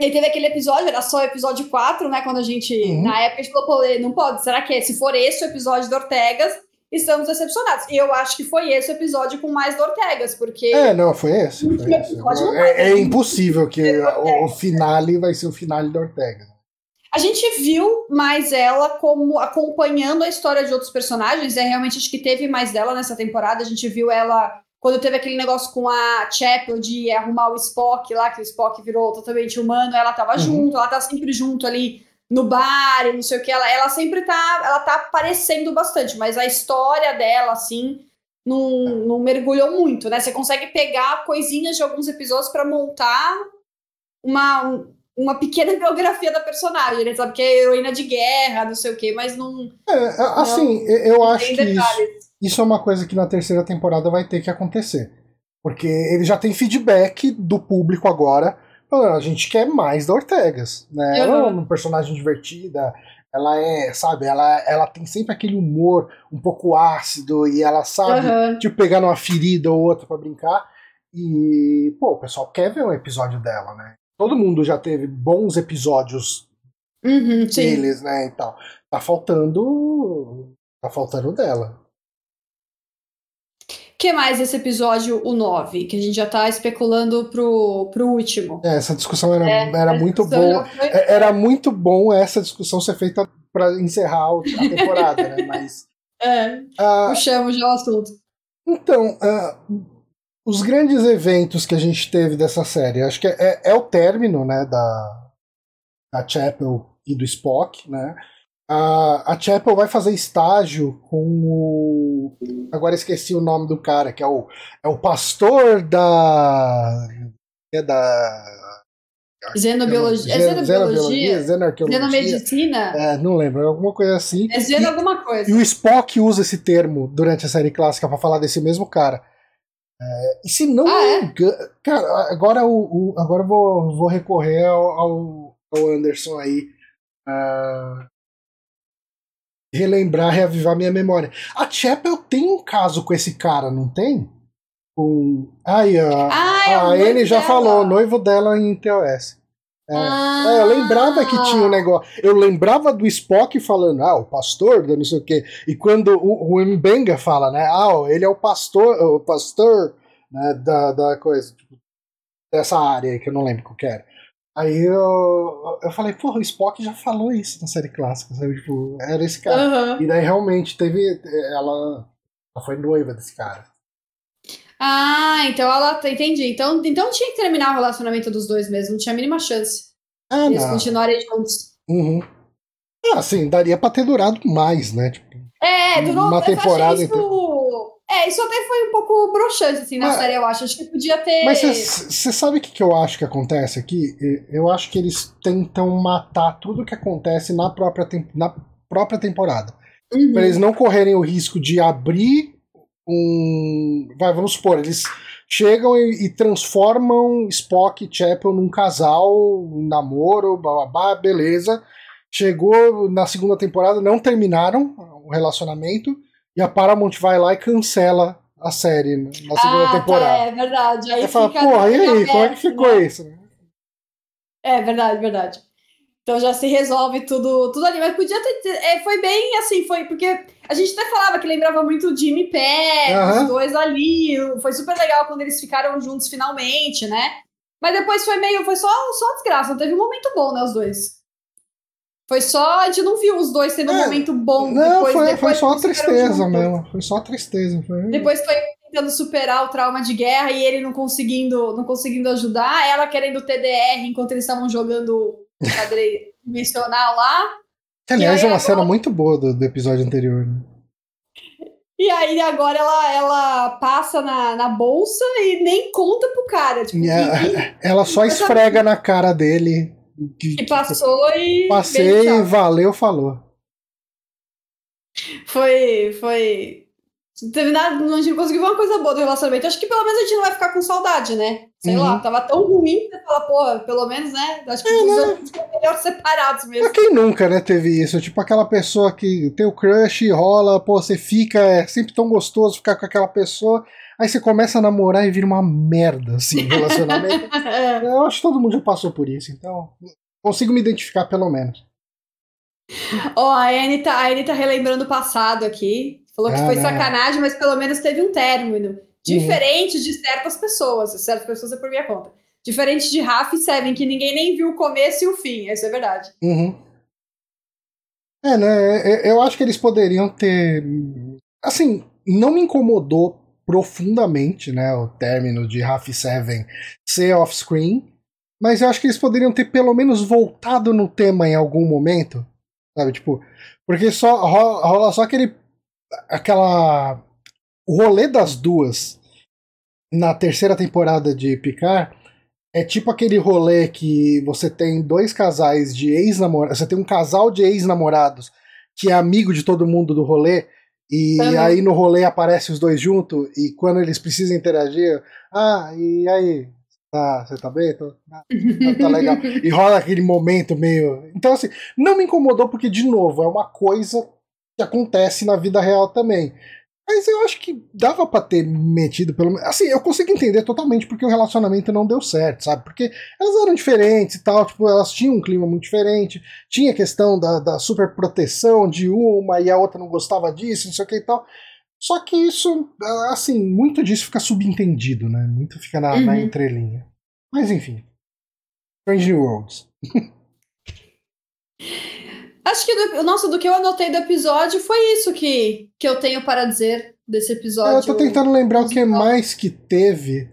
E teve aquele episódio, era só o episódio 4, né, quando a gente, uhum. na época, a gente falou, pô, não pode, será que se for esse o episódio da Ortegas, estamos decepcionados. E eu acho que foi esse o episódio com mais do Ortegas, porque... É, não, foi esse. Foi esse. É, é, impossível que o, o finale vai ser o finale da Ortega. A gente viu mais ela como acompanhando a história de outros personagens. É realmente acho que teve mais dela nessa temporada. A gente viu ela quando teve aquele negócio com a Chapel de arrumar o Spock lá, que o Spock virou totalmente humano, ela tava uhum. junto, ela tá sempre junto ali no bar e não sei o que. Ela, ela sempre tá, ela tá aparecendo bastante, mas a história dela, assim, não, não mergulhou muito, né? Você consegue pegar coisinhas de alguns episódios para montar uma, uma pequena [LAUGHS] biografia da personagem. Ele sabe que é heroína de guerra, não sei o quê, mas não. É, assim, não, eu acho que isso, isso, é uma coisa que na terceira temporada vai ter que acontecer. Porque ele já tem feedback do público agora. A gente quer mais da Ortegas, né? Ela é uma personagem divertida, ela é, sabe, ela, ela tem sempre aquele humor um pouco ácido e ela sabe, uhum. tipo, pegar numa ferida ou outra para brincar. E, pô, o pessoal quer ver um episódio dela, né? Todo mundo já teve bons episódios uhum, deles, né, e tal. Tá faltando. Tá faltando dela. que mais esse episódio, o 9, que a gente já tá especulando pro, pro último? É, essa discussão era, é, era muito boa. Foi... É, era muito bom essa discussão ser feita para encerrar a temporada, né? Mas. [LAUGHS] É, uh, puxamos já o assunto. Então, uh, os grandes eventos que a gente teve dessa série, acho que é, é, é o término, né, da, da Chapel e do Spock, né? A, a Chapel vai fazer estágio com o. Agora esqueci o nome do cara, que é o, é o pastor da. É da. Xenobiologia. É xenobiologia? Xenomedicina? É, não lembro, alguma coisa assim. É xeno alguma coisa. E o Spock usa esse termo durante a série clássica para falar desse mesmo cara. É, e se não ah, é? engano, cara, agora, o, o, agora eu vou, vou recorrer ao, ao, ao Anderson aí. Uh, relembrar, reavivar minha memória. A Chapel tem um caso com esse cara, não tem? Com. Ai, a, ah, é a Anne já falou, noivo dela em TOS. É. Ah. É, eu lembrava que tinha um negócio. Eu lembrava do Spock falando, ah, o pastor, não sei o quê. E quando o, o Mbenga fala, né? Ah, ele é o pastor, o pastor né, da, da coisa, tipo, dessa área que eu não lembro qual que era. Aí eu, eu falei, porra, o Spock já falou isso na série clássica, sabe? Tipo, era esse cara. Uhum. E daí realmente teve. Ela, ela foi noiva desse cara. Ah, então ela. Entendi. Então, então tinha que terminar o relacionamento dos dois mesmo, não tinha a mínima chance. Ah, Eles não. continuarem juntos. Uhum. Ah, sim, daria pra ter durado mais, né? Tipo, é, durou uma temporada. Isso... É, isso até foi um pouco broxante, assim, na mas, série, eu acho. Acho que podia ter. Mas você sabe o que, que eu acho que acontece aqui? Eu acho que eles tentam matar tudo que acontece na própria, na própria temporada. Uhum. Pra eles não correrem o risco de abrir um. Vai, vamos supor, eles chegam e, e transformam Spock e Chapel num casal, um namoro, babá, beleza. Chegou na segunda temporada, não terminaram o relacionamento, e a Paramount vai lá e cancela a série na segunda ah, temporada. Tá, é verdade. Aí fala, porra, e aí, como é que ficou né? isso? É verdade, verdade. Então já se resolve tudo, tudo ali. Mas podia ter. É, foi bem assim, foi porque a gente até falava que lembrava muito o Jimmy Pé, uhum. os dois ali. Foi super legal quando eles ficaram juntos finalmente, né? Mas depois foi meio. Foi só, só desgraça. Não teve um momento bom, né? Os dois. Foi só. A gente não viu os dois tendo é, um momento bom. Não, depois, foi, depois foi só a tristeza mesmo. Foi só a tristeza. Foi... Depois foi tentando superar o trauma de guerra e ele não conseguindo, não conseguindo ajudar, ela querendo TDR enquanto eles estavam jogando xadrez dimensional lá. Que, aliás, é uma agora... cena muito boa do, do episódio anterior. Né? E aí agora ela, ela passa na, na bolsa e nem conta pro cara. Tipo, é, [LAUGHS] ela só esfrega na cara dele. Que, que passou e. Passei, valeu, falou. Foi. Foi teve nada, a gente não conseguiu ver uma coisa boa do relacionamento. Acho que pelo menos a gente não vai ficar com saudade, né? Sei uhum. lá, tava tão ruim que você fala, pô, pelo menos, né? Acho que é, né? melhor separados mesmo. Mas quem nunca, né, teve isso? Tipo aquela pessoa que tem o crush, rola, pô, você fica, é sempre tão gostoso ficar com aquela pessoa. Aí você começa a namorar e vira uma merda, assim, relacionamento. [LAUGHS] É. Eu acho que todo mundo já passou por isso, então consigo me identificar pelo menos. Ó, oh, a Annie tá, tá relembrando o passado aqui. Falou que foi sacanagem, mas pelo menos teve um término. Diferente uhum. de certas pessoas. Certas pessoas é por minha conta. Diferente de Rafa e Seven, que ninguém nem viu o começo e o fim. Isso é verdade. Uhum. É, né? Eu acho que eles poderiam ter. Assim, não me incomodou profundamente, né? O término de e Seven ser off-screen. Mas eu acho que eles poderiam ter pelo menos voltado no tema em algum momento. Sabe, tipo. Porque só rola, rola só aquele aquela. O rolê das duas na terceira temporada de Picard é tipo aquele rolê que você tem dois casais de ex-namorados. Você tem um casal de ex-namorados que é amigo de todo mundo do rolê. E aí no rolê aparece os dois juntos, e quando eles precisam interagir, ah, e aí? Tá, você tá bem? Tô, tá, tá legal. e rola aquele momento meio. Então, assim, não me incomodou, porque, de novo, é uma coisa que acontece na vida real também. Mas eu acho que dava para ter metido pelo menos. Assim, eu consigo entender totalmente porque o relacionamento não deu certo, sabe? Porque elas eram diferentes e tal, tipo, elas tinham um clima muito diferente. Tinha a questão da, da super proteção de uma e a outra não gostava disso, não sei o que e tal. Só que isso, assim, muito disso fica subentendido, né? Muito fica na, uhum. na entrelinha. Mas enfim. Strange Worlds. [LAUGHS] Acho que do, nossa, do que eu anotei do episódio foi isso que, que eu tenho para dizer desse episódio. Eu tô tentando lembrar musical. o que mais que teve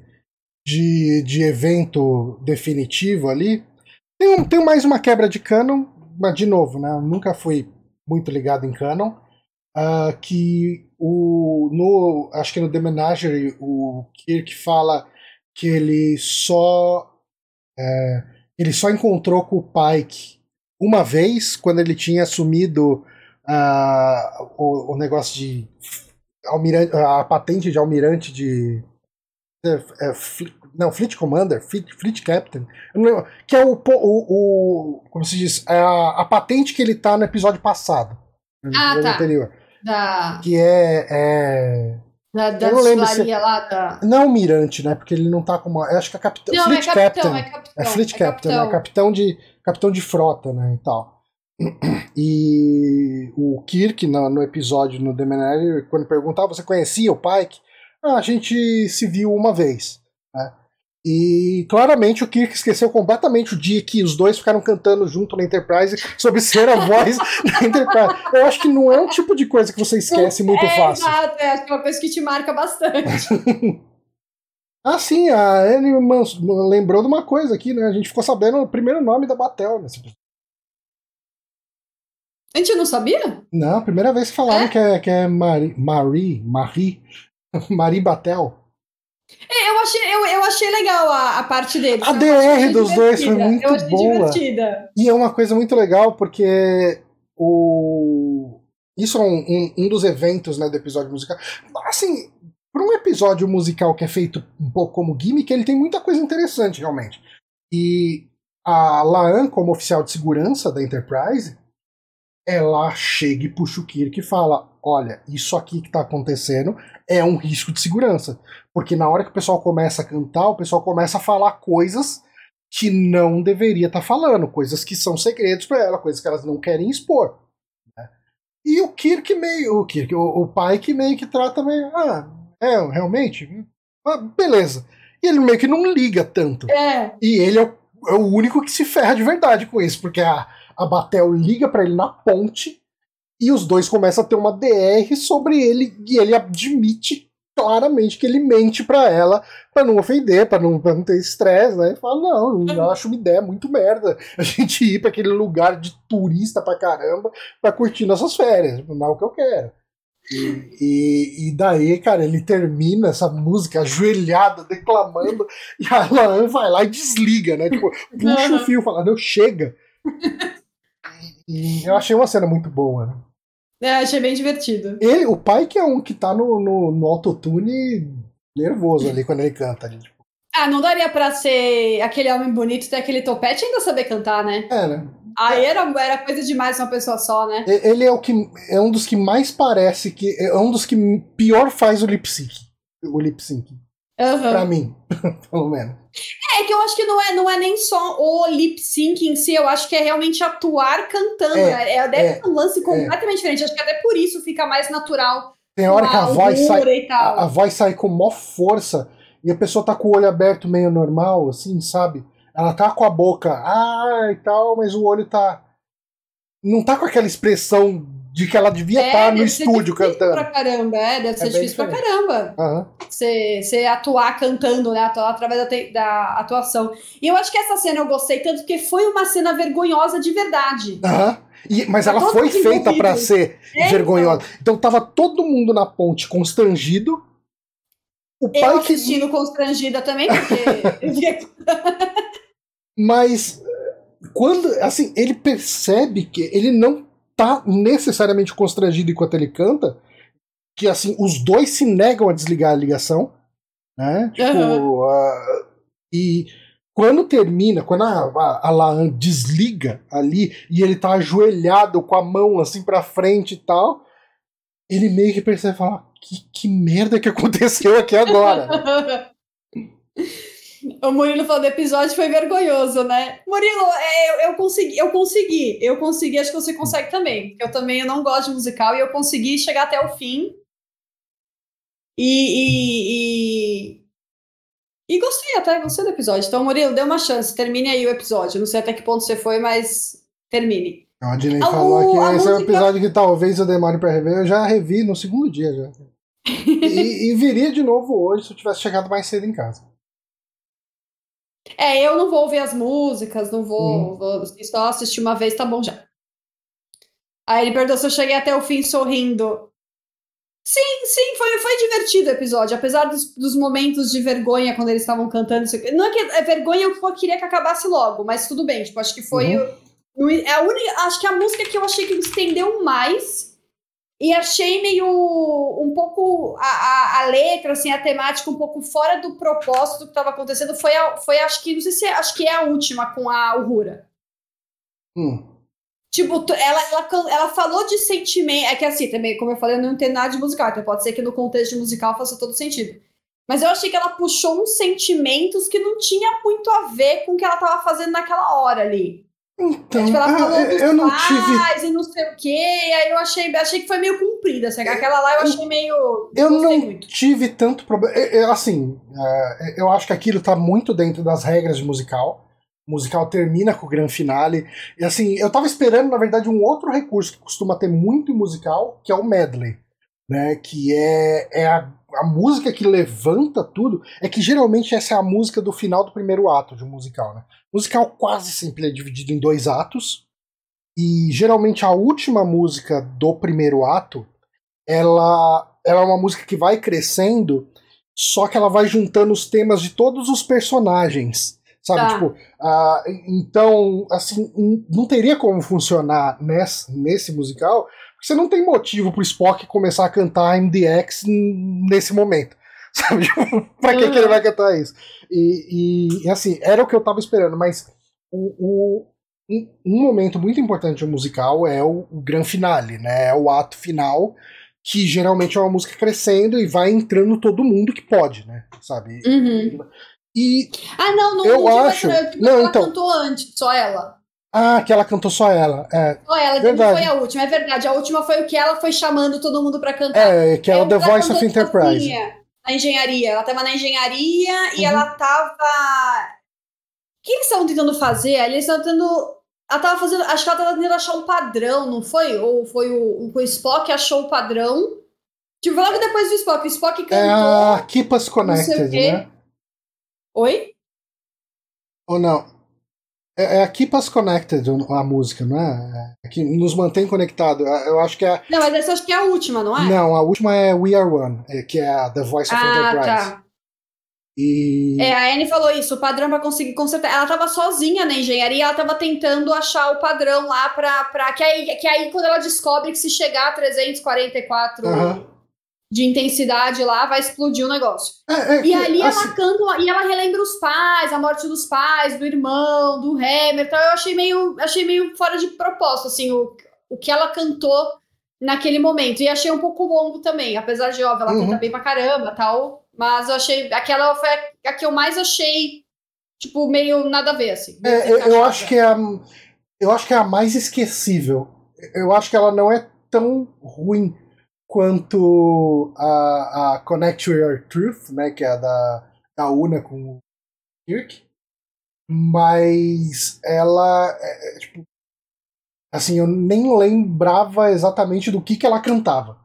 de, de evento definitivo ali. Tem, um, tem mais uma quebra de canon, mas de novo, né? Eu nunca fui muito ligado em canon. Uh, que o no acho que no The Menagerie o Kirk fala que ele só é, ele só encontrou com o Pike uma vez, quando ele tinha assumido uh, o, o, negócio de almirante, a patente de almirante de. É, é, não, Fleet Commander, Fleet, Fleet Captain, lembro, que é o, o, o, Como se diz? É a, a, patente que ele tá no episódio passado. Ah, tá. Anterior. Da... Que é. é da, da eu se... lá da. Não almirante, né? Porque ele não tá como. Eu acho que é capitão. Não, Fleet é capitão, Captain. É, capitão, é Fleet é Captain, capitão. é capitão de capitão de frota, né, e tal. [CLEARS THROAT] E o Kirk, no, no episódio no The Menagerie, quando perguntava, você conhecia o Pike? Ah, a gente se viu uma vez, né? E claramente o Kirk esqueceu completamente o dia que os dois ficaram cantando junto na Enterprise [LAUGHS] sobre ser a voz [LAUGHS] da Enterprise. Eu acho que não é um tipo de coisa que você esquece muito é, fácil. Exato, é, acho que é uma coisa que te marca bastante. [LAUGHS] Ah, sim, a Anne lembrou de uma coisa aqui, né? A gente ficou sabendo o primeiro nome da Batel nesse episódio. A gente não sabia? Não, primeira vez que falaram é? que é, que é Marie, Marie, Marie, [LAUGHS] Marie Batel. É, eu achei, eu, eu achei legal a, a parte deles. A DR dos dois foi muito boa. Divertida. E é uma coisa muito legal porque o isso é um, um, um dos eventos né, do episódio musical. Assim, para um episódio musical que é feito um pouco como gimmick, ele tem muita coisa interessante, realmente. E a Laan, como oficial de segurança da Enterprise, ela chega e puxa o Kirk e fala: Olha, isso aqui que está acontecendo é um risco de segurança. Porque na hora que o pessoal começa a cantar, o pessoal começa a falar coisas que não deveria estar tá falando, coisas que são segredos para ela, coisas que elas não querem expor. Né? E o Kirk meio. O Kirk, o, o pai que meio que trata meio. Ah, é, realmente? Ah, beleza. E ele meio que não liga tanto. É. E ele é o, é o único que se ferra de verdade com isso, porque a, a Batel liga para ele na ponte e os dois começam a ter uma DR sobre ele e ele admite claramente que ele mente para ela para não ofender, para não, pra não ter estresse, né? E fala: Não, eu acho uma ideia muito merda a gente ir para aquele lugar de turista pra caramba pra curtir nossas férias. Não é o que eu quero. E, e, daí, cara, ele termina essa música ajoelhada, declamando, e a Laan vai lá e desliga, né? Tipo, puxa o fio, fala, não, chega. E eu achei uma cena muito boa, né? É, achei bem divertido. Ele, o pai que é um que tá no, no, no autotune nervoso ali quando ele canta ali. Ah, não daria pra ser aquele homem bonito ter aquele topete e ainda saber cantar, né? É, né? Aí era, era coisa demais uma pessoa só, né? Ele é o que é um dos que mais parece que é um dos que pior faz o lip sync. O lip sync. Uhum. Pra mim, [LAUGHS] pelo menos. É que eu acho que não é, não é nem só o lip sync em si, eu acho que é realmente atuar cantando. É, é deve é, um lance é. completamente é. diferente. Acho que até por isso fica mais natural. Tem hora que a voz sai. A, a voz sai com maior força e a pessoa tá com o olho aberto meio normal, assim, sabe? Ela tá com a boca, ah, e tal, mas o olho tá. Não tá com aquela expressão de que ela devia é, estar tá no estúdio cantando. Pra caramba, é, deve é ser difícil diferente. pra caramba. Uhum. Você, você atuar cantando, né? Atuar através da, da, atuação. E eu acho que essa cena eu gostei tanto porque foi uma cena vergonhosa de verdade. Aham. Uhum. mas pra ela foi feita para ser é, vergonhosa. Então. então tava todo mundo na ponte constrangido. O pai eu assistindo que... constrangida também, porque. [LAUGHS] Mas quando, assim, ele percebe que ele não tá necessariamente constrangido enquanto ele canta, que assim, os dois se negam a desligar a ligação, né? Tipo, uhum. uh, e quando termina, quando a, a, a Laan desliga ali e ele tá ajoelhado com a mão assim pra frente e tal, ele meio que percebe fala: que, que merda que aconteceu aqui agora? [LAUGHS] O Murilo falou do episódio foi vergonhoso, né? Murilo, é, eu, eu, consegui, eu consegui, eu consegui, acho que você consegue também. Eu também eu não gosto de musical e eu consegui chegar até o fim. E, e, e, e gostei até, gostei do episódio. Então, Murilo, dê uma chance, termine aí o episódio. Não sei até que ponto você foi, mas termine. A Adnei falou que esse música... é um episódio que talvez eu demore pra rever. Eu já revi no segundo dia já. e, [LAUGHS] e viria de novo hoje se eu tivesse chegado mais cedo em casa. É, eu não vou ouvir as músicas, não vou, uhum. vou só assistir uma vez, tá bom já. Aí ele perguntou se eu cheguei até o fim sorrindo. Sim, sim, foi, foi divertido o episódio, apesar dos, dos momentos de vergonha quando eles estavam cantando. Não é que é vergonha, eu queria que acabasse logo, mas tudo bem, tipo, acho que foi. Uhum. É a única, acho que a música que eu achei que estendeu mais e achei meio um pouco a, a, a, letra, assim, a temática um pouco fora do propósito que estava acontecendo. Foi, a, foi, acho que, não sei se é, acho que é a última com a Uhura. Hum. Tipo, ela, ela, ela falou de sentimento. É que assim, também, como eu falei, eu não entendo nada de musical, então pode ser que no contexto musical faça todo sentido. Mas eu achei que ela puxou uns sentimentos que não tinha muito a ver com o que ela estava fazendo naquela hora ali. Então, tipo, ela falou ah, dos eu não tive... e não sei o quê, e aí eu achei, achei que foi meio comprida, assim, aquela lá eu achei meio... Eu não muito. tive tanto problema, assim, é, eu acho que aquilo tá muito dentro das regras de musical, o musical termina com o grande finale, e assim, eu tava esperando, na verdade, um outro recurso que costuma ter muito em musical, que é o medley, né, que é, é a, a música que levanta tudo, é que geralmente essa é a música do final do primeiro ato de um musical, né, o musical quase sempre é dividido em dois atos. E geralmente a última música do primeiro ato, ela, ela é uma música que vai crescendo, só que ela vai juntando os temas de todos os personagens. Sabe, tá. tipo, uh, então, assim, não teria como funcionar nesse, nesse musical, você não tem motivo pro Spock começar a cantar MDX nesse momento. [LAUGHS] Sabe? Tipo, pra que, que ele vai cantar isso? E, e, assim, era o que eu tava esperando, mas o, o um, um, momento muito importante do musical é o, o grande finale, né? É o ato final, que geralmente é uma música crescendo e vai entrando todo mundo que pode, né? Sabe? Uhum. E ah, não, não, eu não acho. Não, ela então. cantou antes, só ela. Ah, que ela cantou só ela. É. Só ela, verdade. não foi a última, é verdade. A última foi o que ela foi chamando todo mundo pra cantar. É, que é, o The Voice of Enterprise. Sozinha, na engenharia. Ela tava na engenharia Uhum. e ela tava. O que eles estavam tentando fazer? Eles estavam tentando. Ela tava fazendo. Acho que ela tava tentando achar um padrão, não foi? Ou foi o, o Spock achou o padrão. Tipo, logo depois do Spock. O Spock cantou. É a Keep Us Connected, né? Oi? Ou não? É, é a Keep Us Connected a música, não é? É que nos mantém conectado. Eu acho que é. Não, mas essa acho que é a última, não é? Não, a última é We Are One, é, que é a The Voice of ah, Enterprise. tá. E. É, a Anne falou isso, o padrão pra conseguir consertar. Ela tava sozinha na engenharia, ela tava tentando achar o padrão lá pra. pra que, aí, que aí, quando ela descobre que se chegar a 344 Aham. De intensidade lá, vai explodir o negócio. É, é E ali assim, ela canta, e ela relembra os pais, a morte dos pais, do irmão, do Hammer. Então eu achei meio, achei meio fora de propósito, assim, o, o que ela cantou naquele momento. E achei um pouco longo também, apesar de, óbvio, ela Uhum. canta bem pra caramba tal. Mas eu achei. Aquela foi a que eu mais achei, tipo, meio nada a ver, assim. É, eu, eu acho que é a, eu acho que é a mais esquecível. Eu acho que ela não é tão ruim quanto a, a Connect to Your Truth, né, que é a da, da Una com o Kirk. Mas ela é, é, tipo assim, eu nem lembrava exatamente do que que ela cantava.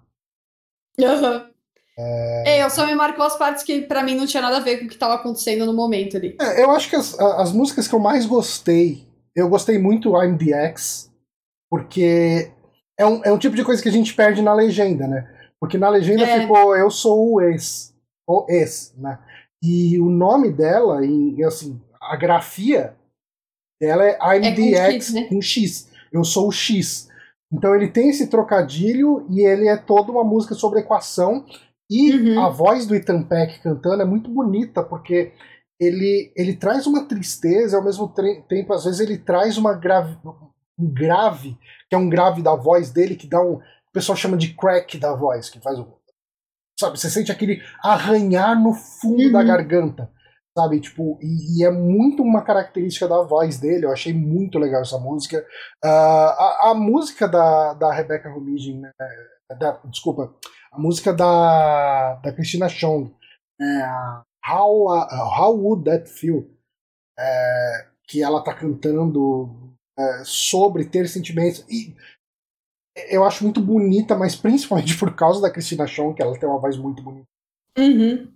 Aham. É... eu só me marcou as partes que pra mim não tinha nada a ver com o que tava acontecendo no momento ali. É, eu acho que as, as músicas que eu mais gostei, eu gostei muito I'm the X, porque é um, é um tipo de coisa que a gente perde na legenda, né? Porque na legenda É. ficou eu sou o ex, o ex, né? E o nome dela, em, assim, a grafia dela é I'm É com the X, X né? com X. Eu sou o X. Então ele tem esse trocadilho e ele é toda uma música sobre equação. E Uhum. a voz do Ethan Peck cantando é muito bonita, porque ele, ele traz uma tristeza e ao mesmo tempo, às vezes, ele traz uma grave, um grave, que é um grave da voz dele, que dá um. O pessoal chama de crack da voz, que faz o. Sabe, você sente aquele arranhar no fundo Uhum. da garganta. Sabe, tipo, e, e é muito uma característica da voz dele, eu achei muito legal essa música. Ah, a, a música da, da Rebecca Romijn, né, da- desculpa, a música da, da Christina Chong, é, a How, a- How Would That Feel, é, que ela tá cantando é, sobre ter sentimentos. E eu acho muito bonita, mas principalmente [LAUGHS] por causa da Christina Chong, que ela tem uma voz muito bonita. Uhum.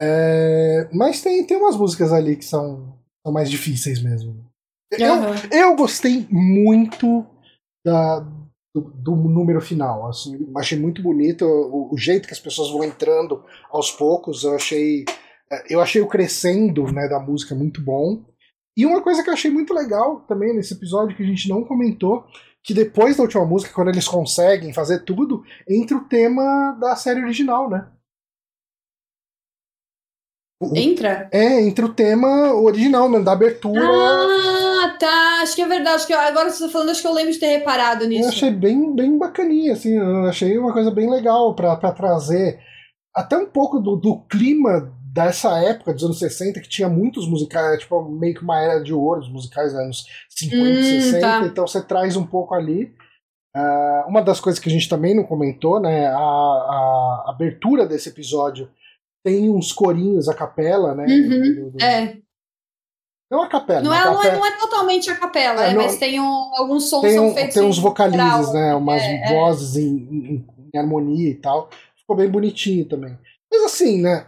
É, mas tem, tem umas músicas ali que são, são mais difíceis mesmo. Eu, eu gostei muito da, do, do número final. Assim, achei muito bonito o, o jeito que as pessoas vão entrando aos poucos. Eu achei, é, eu achei o crescendo né, da música muito bom. E uma coisa que eu achei muito legal também nesse episódio que a gente não comentou, que depois da última música, quando eles conseguem fazer tudo, entra o tema da série original, né? O- Entra? É, entre o tema original, né, da abertura. Ah, tá. Acho que é verdade. Acho que eu- agora você tá falando, acho que eu lembro de ter reparado eu nisso. achei bem, bem bacaninha, assim, eu achei uma coisa bem legal pra trazer até um pouco do, do clima dessa época, dos anos 60, que tinha muitos musicais, tipo, meio que uma era de ouro dos musicais dos anos 50, Hum, 60, tá. então você traz um pouco ali. Ah, uma das coisas que a gente também não comentou, né, a, a abertura desse episódio tem uns corinhos a capela, né? Uhum, do- do- É. Não a capela, Não a é, não, é, capela- não é totalmente a capela, É, é, não- mas tem um, alguns sons tem, são feitos tem uns vocalizes, né? Umas É, é. vozes em, em- em harmonia e tal. Ficou bem bonitinho também. Mas assim, né?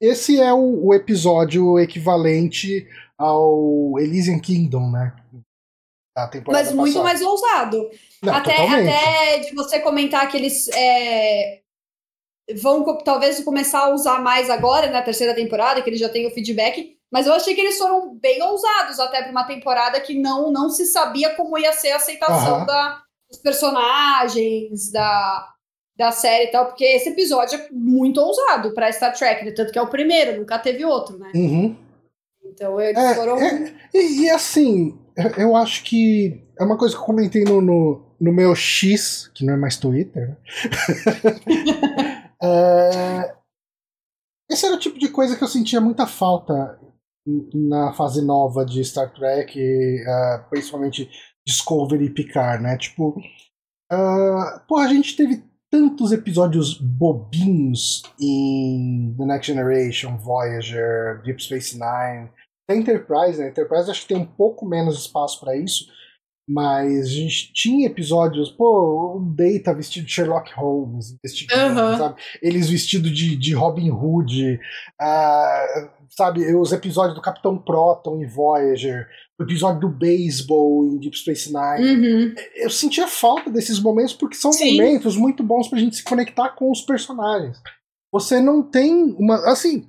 Esse é o, o episódio equivalente ao Elysian Kingdom, né? Da temporada Mas muito passada. mais ousado. Não, até, totalmente. até de você comentar que eles é, vão talvez começar a usar mais agora na terceira temporada, que eles já têm o feedback. Mas eu achei que eles foram bem ousados até para uma temporada que não, não se sabia como ia ser a aceitação da, dos personagens, da, da série e tal, porque esse episódio é muito ousado para Star Trek, né? tanto que é o primeiro, nunca teve outro, né? Uhum. Então eles É, foram. é, e, e assim, eu- acho que é uma coisa que eu comentei no, no, no meu X, que não é mais Twitter, né? [LAUGHS] É, esse era o tipo de coisa que eu sentia muita falta na fase nova de Star Trek, uh, principalmente Discovery e Picard, né? Tipo, uh, pô, a gente teve tantos episódios bobinhos em The Next Generation, Voyager, Deep Space Nine, até Enterprise, né? Enterprise acho que tem um pouco menos espaço para isso, mas a gente tinha episódios, pô, o Data vestido de Sherlock Holmes, investigando, uhum. sabe? Eles vestidos de, de Robin Hood, uh, sabe? Os episódios do Capitão Proton em Voyager, o episódio do beisebol em Deep Space Nine. Uhum. Eu sentia falta desses momentos porque são Sim. momentos muito bons pra gente se conectar com os personagens. Você não tem uma. Assim,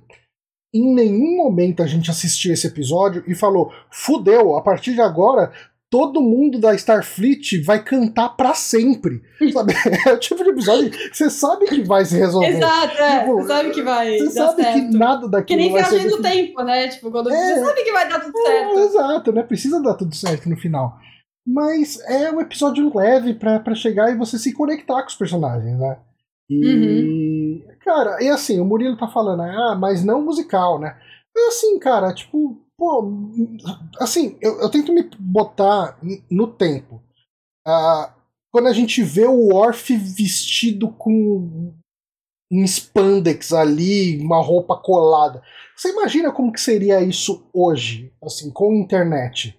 em nenhum momento a gente assistiu esse episódio e falou: fudeu, a partir de agora todo mundo da Starfleet vai cantar para sempre. [LAUGHS] Sabe? É o tipo de episódio que você sabe que vai se resolver. Exato, é. Tipo, você sabe que vai. Você sabe certo. que nada daquilo. Que nem viagem no tempo, né? Tipo, quando é, você sabe que vai dar tudo é, certo. exato, né? Precisa dar tudo certo no final. Mas é um episódio leve para chegar e você se conectar com os personagens, né? E. Uhum. Cara, e assim, o Murilo tá falando, ah, mas não musical, né? É assim, cara, tipo, Pô, assim, eu, eu tento me botar no tempo. Uh, quando a gente vê o Orf vestido com um spandex ali, uma roupa colada. Você imagina como que seria isso hoje, assim, com a internet?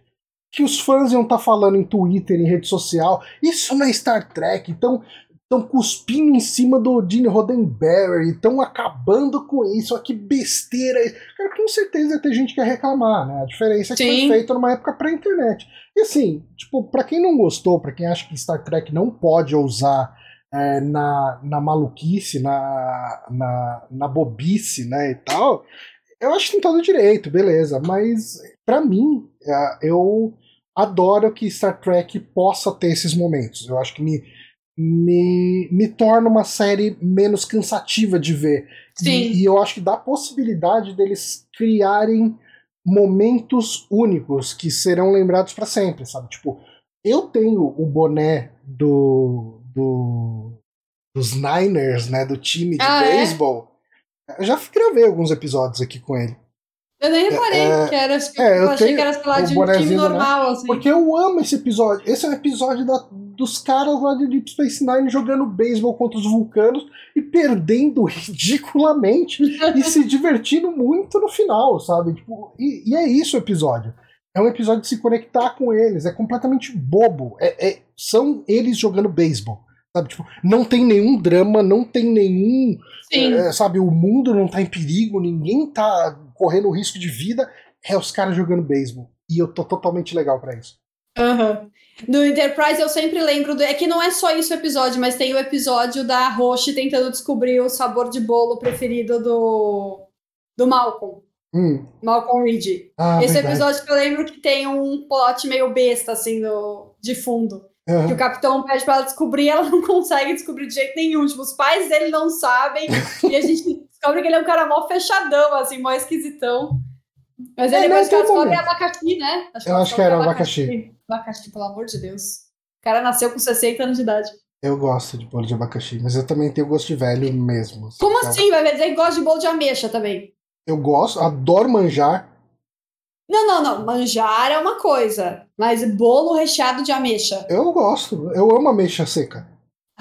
Que os fãs iam estar tá falando em Twitter, em rede social, isso não é Star Trek, então estão cuspindo em cima do Gene Roddenberry, estão acabando com isso, olha que besteira. Cara, com certeza ter gente que ia reclamar, né? A diferença é que Sim. foi feito numa época pré-internet. E assim, tipo, pra quem não gostou, pra quem acha que Star Trek não pode ousar é, na, na maluquice, na, na, na bobice, né, e tal, eu acho que tem todo direito, beleza. Mas, para mim, é, eu adoro que Star Trek possa ter esses momentos. Eu acho que me me, me torna uma série menos cansativa de ver. Sim. E, e eu acho que dá a possibilidade deles criarem momentos únicos que serão lembrados para sempre, sabe? Tipo, eu tenho o boné do, do dos Niners, né, do time de ah, é? beisebol. É? Eu já gravei alguns episódios aqui com ele. Eu nem reparei é, que era. É, eu, eu achei que era, sei lá, de um time né? normal, né? assim. Porque eu amo esse episódio. Esse é um episódio da, dos caras lá de Deep Space Nine jogando beisebol contra os vulcanos e perdendo [LAUGHS] ridiculamente e se divertindo muito no final, sabe? Tipo, e, e, é isso o episódio. É um episódio de se conectar com eles. É completamente bobo. É, é são eles jogando beisebol. Sabe, tipo, não tem nenhum drama, não tem nenhum. É, sabe, o mundo não tá em perigo, ninguém tá correndo risco de vida, é os caras jogando beisebol. E eu tô totalmente legal para isso. Uhum. No Enterprise eu sempre lembro do. É que não é só isso o episódio, mas tem o episódio da Roche tentando descobrir o sabor de bolo preferido do. do Malcolm. Hum. Malcolm Reed. Ah, Esse verdade. episódio que eu lembro que tem um plot meio besta, assim, no, de fundo. Uhum. Que o capitão pede pra ela descobrir ela [LAUGHS] não consegue descobrir de jeito nenhum. Tipo, os pais dele não sabem. [LAUGHS] e a gente descobre que ele é um cara mó fechadão, assim, mó esquisitão. Mas é, depois que descobre é abacaxi, né? Acho Eu acho que era abacaxi. abacaxi. Abacaxi, pelo amor de Deus. O cara nasceu com 60 anos de idade. Eu gosto de bolo de abacaxi, mas eu também tenho gosto de velho mesmo. Como então... assim? Vai dizer que gosta de bolo de ameixa também? Eu gosto, adoro manjar. Não, não, não. Manjar é uma coisa, mas bolo recheado de ameixa. Eu gosto. Eu amo ameixa seca.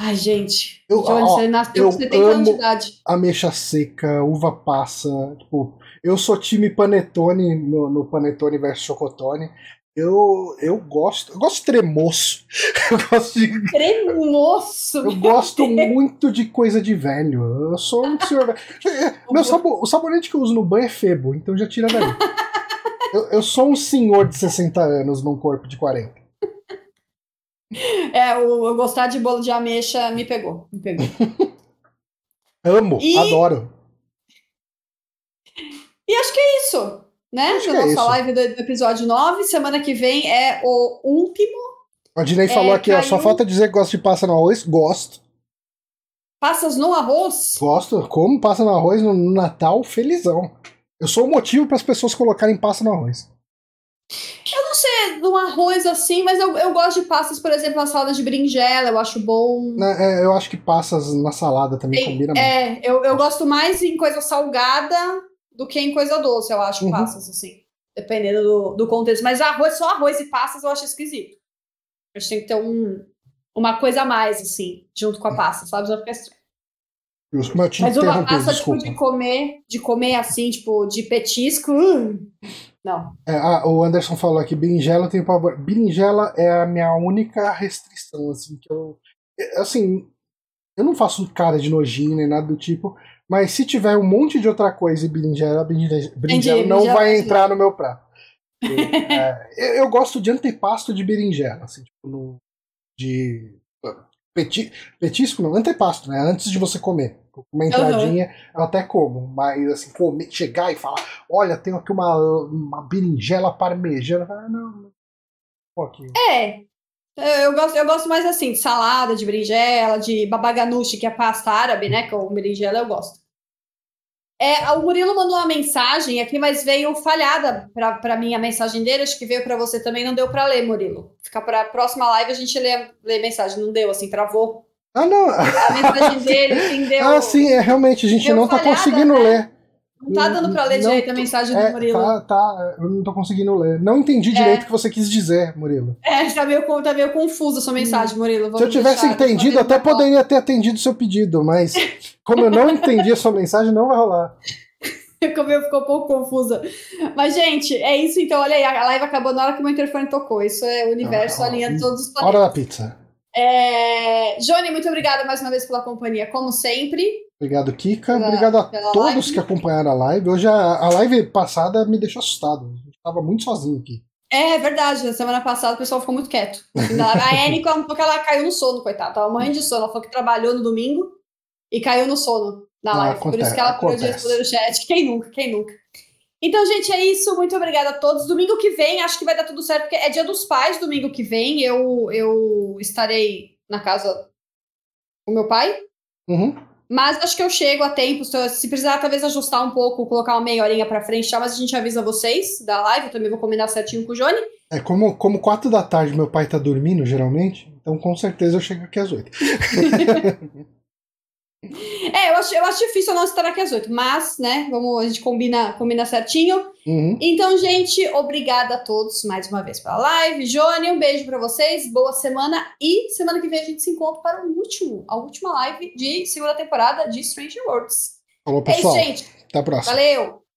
Ai, gente. Eu, Johnny, ó, você nasceu com 70 anos de idade. Ameixa seca, uva passa. Tipo, eu sou time panetone no, no panetone versus chocotone. Eu, eu gosto. Eu gosto de tremoço. [LAUGHS] Eu gosto de. Tremoço! Eu gosto muito de coisa de velho. Eu sou um senhor. [LAUGHS] Meu sabor, o sabonete que eu uso no banho é febo, então já tira daí. [LAUGHS] eu, eu sou um senhor de 60 anos num corpo de 40. É, o, eu gostar de bolo de ameixa me pegou. Me pegou. [LAUGHS] Amo, e... adoro. E acho que é isso, né? Acho Na é nossa é live do, episódio 9. Semana que vem é o último. A Dinei é, falou aqui, caiu... ó, só falta dizer que gosta de passa no arroz. Gosto. Passas no arroz? Gosto. Como passa no arroz no Natal, felizão. Eu sou o motivo para as pessoas colocarem passa no arroz. Eu de um arroz assim, mas eu, eu gosto de passas, por exemplo, uma salada de berinjela, eu acho bom. É, eu acho que passas na salada também Tem, combina é, muito. É, eu, eu gosto mais em coisa salgada do que em coisa doce, eu acho, uhum. passas, assim. Dependendo do, do contexto. Mas arroz, só arroz e passas eu acho esquisito. A gente tem que ter um, uma coisa a mais, assim, junto com a pasta, sabe? Vai ficar estranho. Mas uma pasta, tipo, de comer, de comer assim, tipo, de petisco, hum, não. É, ah, o Anderson falou aqui, berinjela tem pavor. Berinjela é a minha única restrição, assim, que eu. É, assim, eu não faço cara de nojinho nem nada do tipo, mas se tiver um monte de outra coisa e berinjela, berinjela, berinjela não vai entrar no meu prato. [LAUGHS] é, eu gosto de antepasto de berinjela, assim, tipo, no, de peti, petisco, não, antepasto, né? Antes de você comer. Uma entradinha, uhum. eu até como, mas assim, comer, chegar e falar, olha, tenho aqui uma, uma berinjela parmejana. Ah, não, um É, eu gosto, eu gosto mais assim, de salada, de berinjela, de babaganushi, que é pasta árabe, né? Que é o berinjela, eu gosto. É, o Murilo mandou uma mensagem aqui, mas veio falhada para mim a mensagem dele. Acho que veio para você também, não deu para ler, Murilo. Fica para a próxima live a gente lê, lê mensagem. Não deu, assim, travou. Ah, não. A mensagem dele, entendeu? Ah, sim, é realmente, a gente deu não está conseguindo né? ler. Não tá dando pra ler não, direito a mensagem é, do Murilo. Tá, tá, eu não tô conseguindo ler. Não entendi direito é. o que você quis dizer, Murilo. É, tá meio, tá meio confusa a sua mensagem, hum. Murilo. Se eu tivesse entendido, até poderia ter atendido o seu pedido, mas [LAUGHS] como eu não entendi a sua mensagem, não vai rolar. [LAUGHS] Como eu ficou um pouco confusa. Mas, gente, é isso então. Olha aí, a live acabou na hora que o meu interfone tocou. Isso é o universo ah, alinhando todos os planetas. Hora da pizza. É... Johnny, muito obrigada mais uma vez pela companhia, como sempre. Obrigado, Kika. Pela, Obrigado a todos live. que acompanharam a live. Hoje a, a live passada me deixou assustado. Estava muito sozinho aqui. É, verdade. Na semana passada o pessoal ficou muito quieto. A [LAUGHS] Érica, porque ela caiu no sono, coitada. Tava morrendo de sono. Ela falou que trabalhou no domingo e caiu no sono na live. Acontece, Por isso que ela parou de responder no chat. [LAUGHS] Quem nunca, quem nunca. Então, gente, é isso. Muito obrigada a todos. Domingo que vem, acho que vai dar tudo certo, porque é dia dos pais, domingo que vem. Eu, eu estarei na casa com meu pai. Uhum. Mas acho que eu chego a tempo. Se precisar, talvez ajustar um pouco, colocar uma meia horinha pra frente, tá? mas a gente avisa vocês da live. Eu também vou combinar certinho com o Johnny. É, como, como quatro da tarde meu pai tá dormindo, geralmente, então com certeza eu chego aqui às oito. [LAUGHS] É, eu acho, eu acho difícil não estar aqui às oito, mas, né, vamos, a gente combina, combina certinho. Uhum. Então, gente, obrigada a todos mais uma vez pela live. Johnny, um beijo para vocês, boa semana e semana que vem a gente se encontra para o último, a última live de segunda temporada de Strange Worlds. Falou, pessoal. É isso, gente. Até a próxima. Valeu!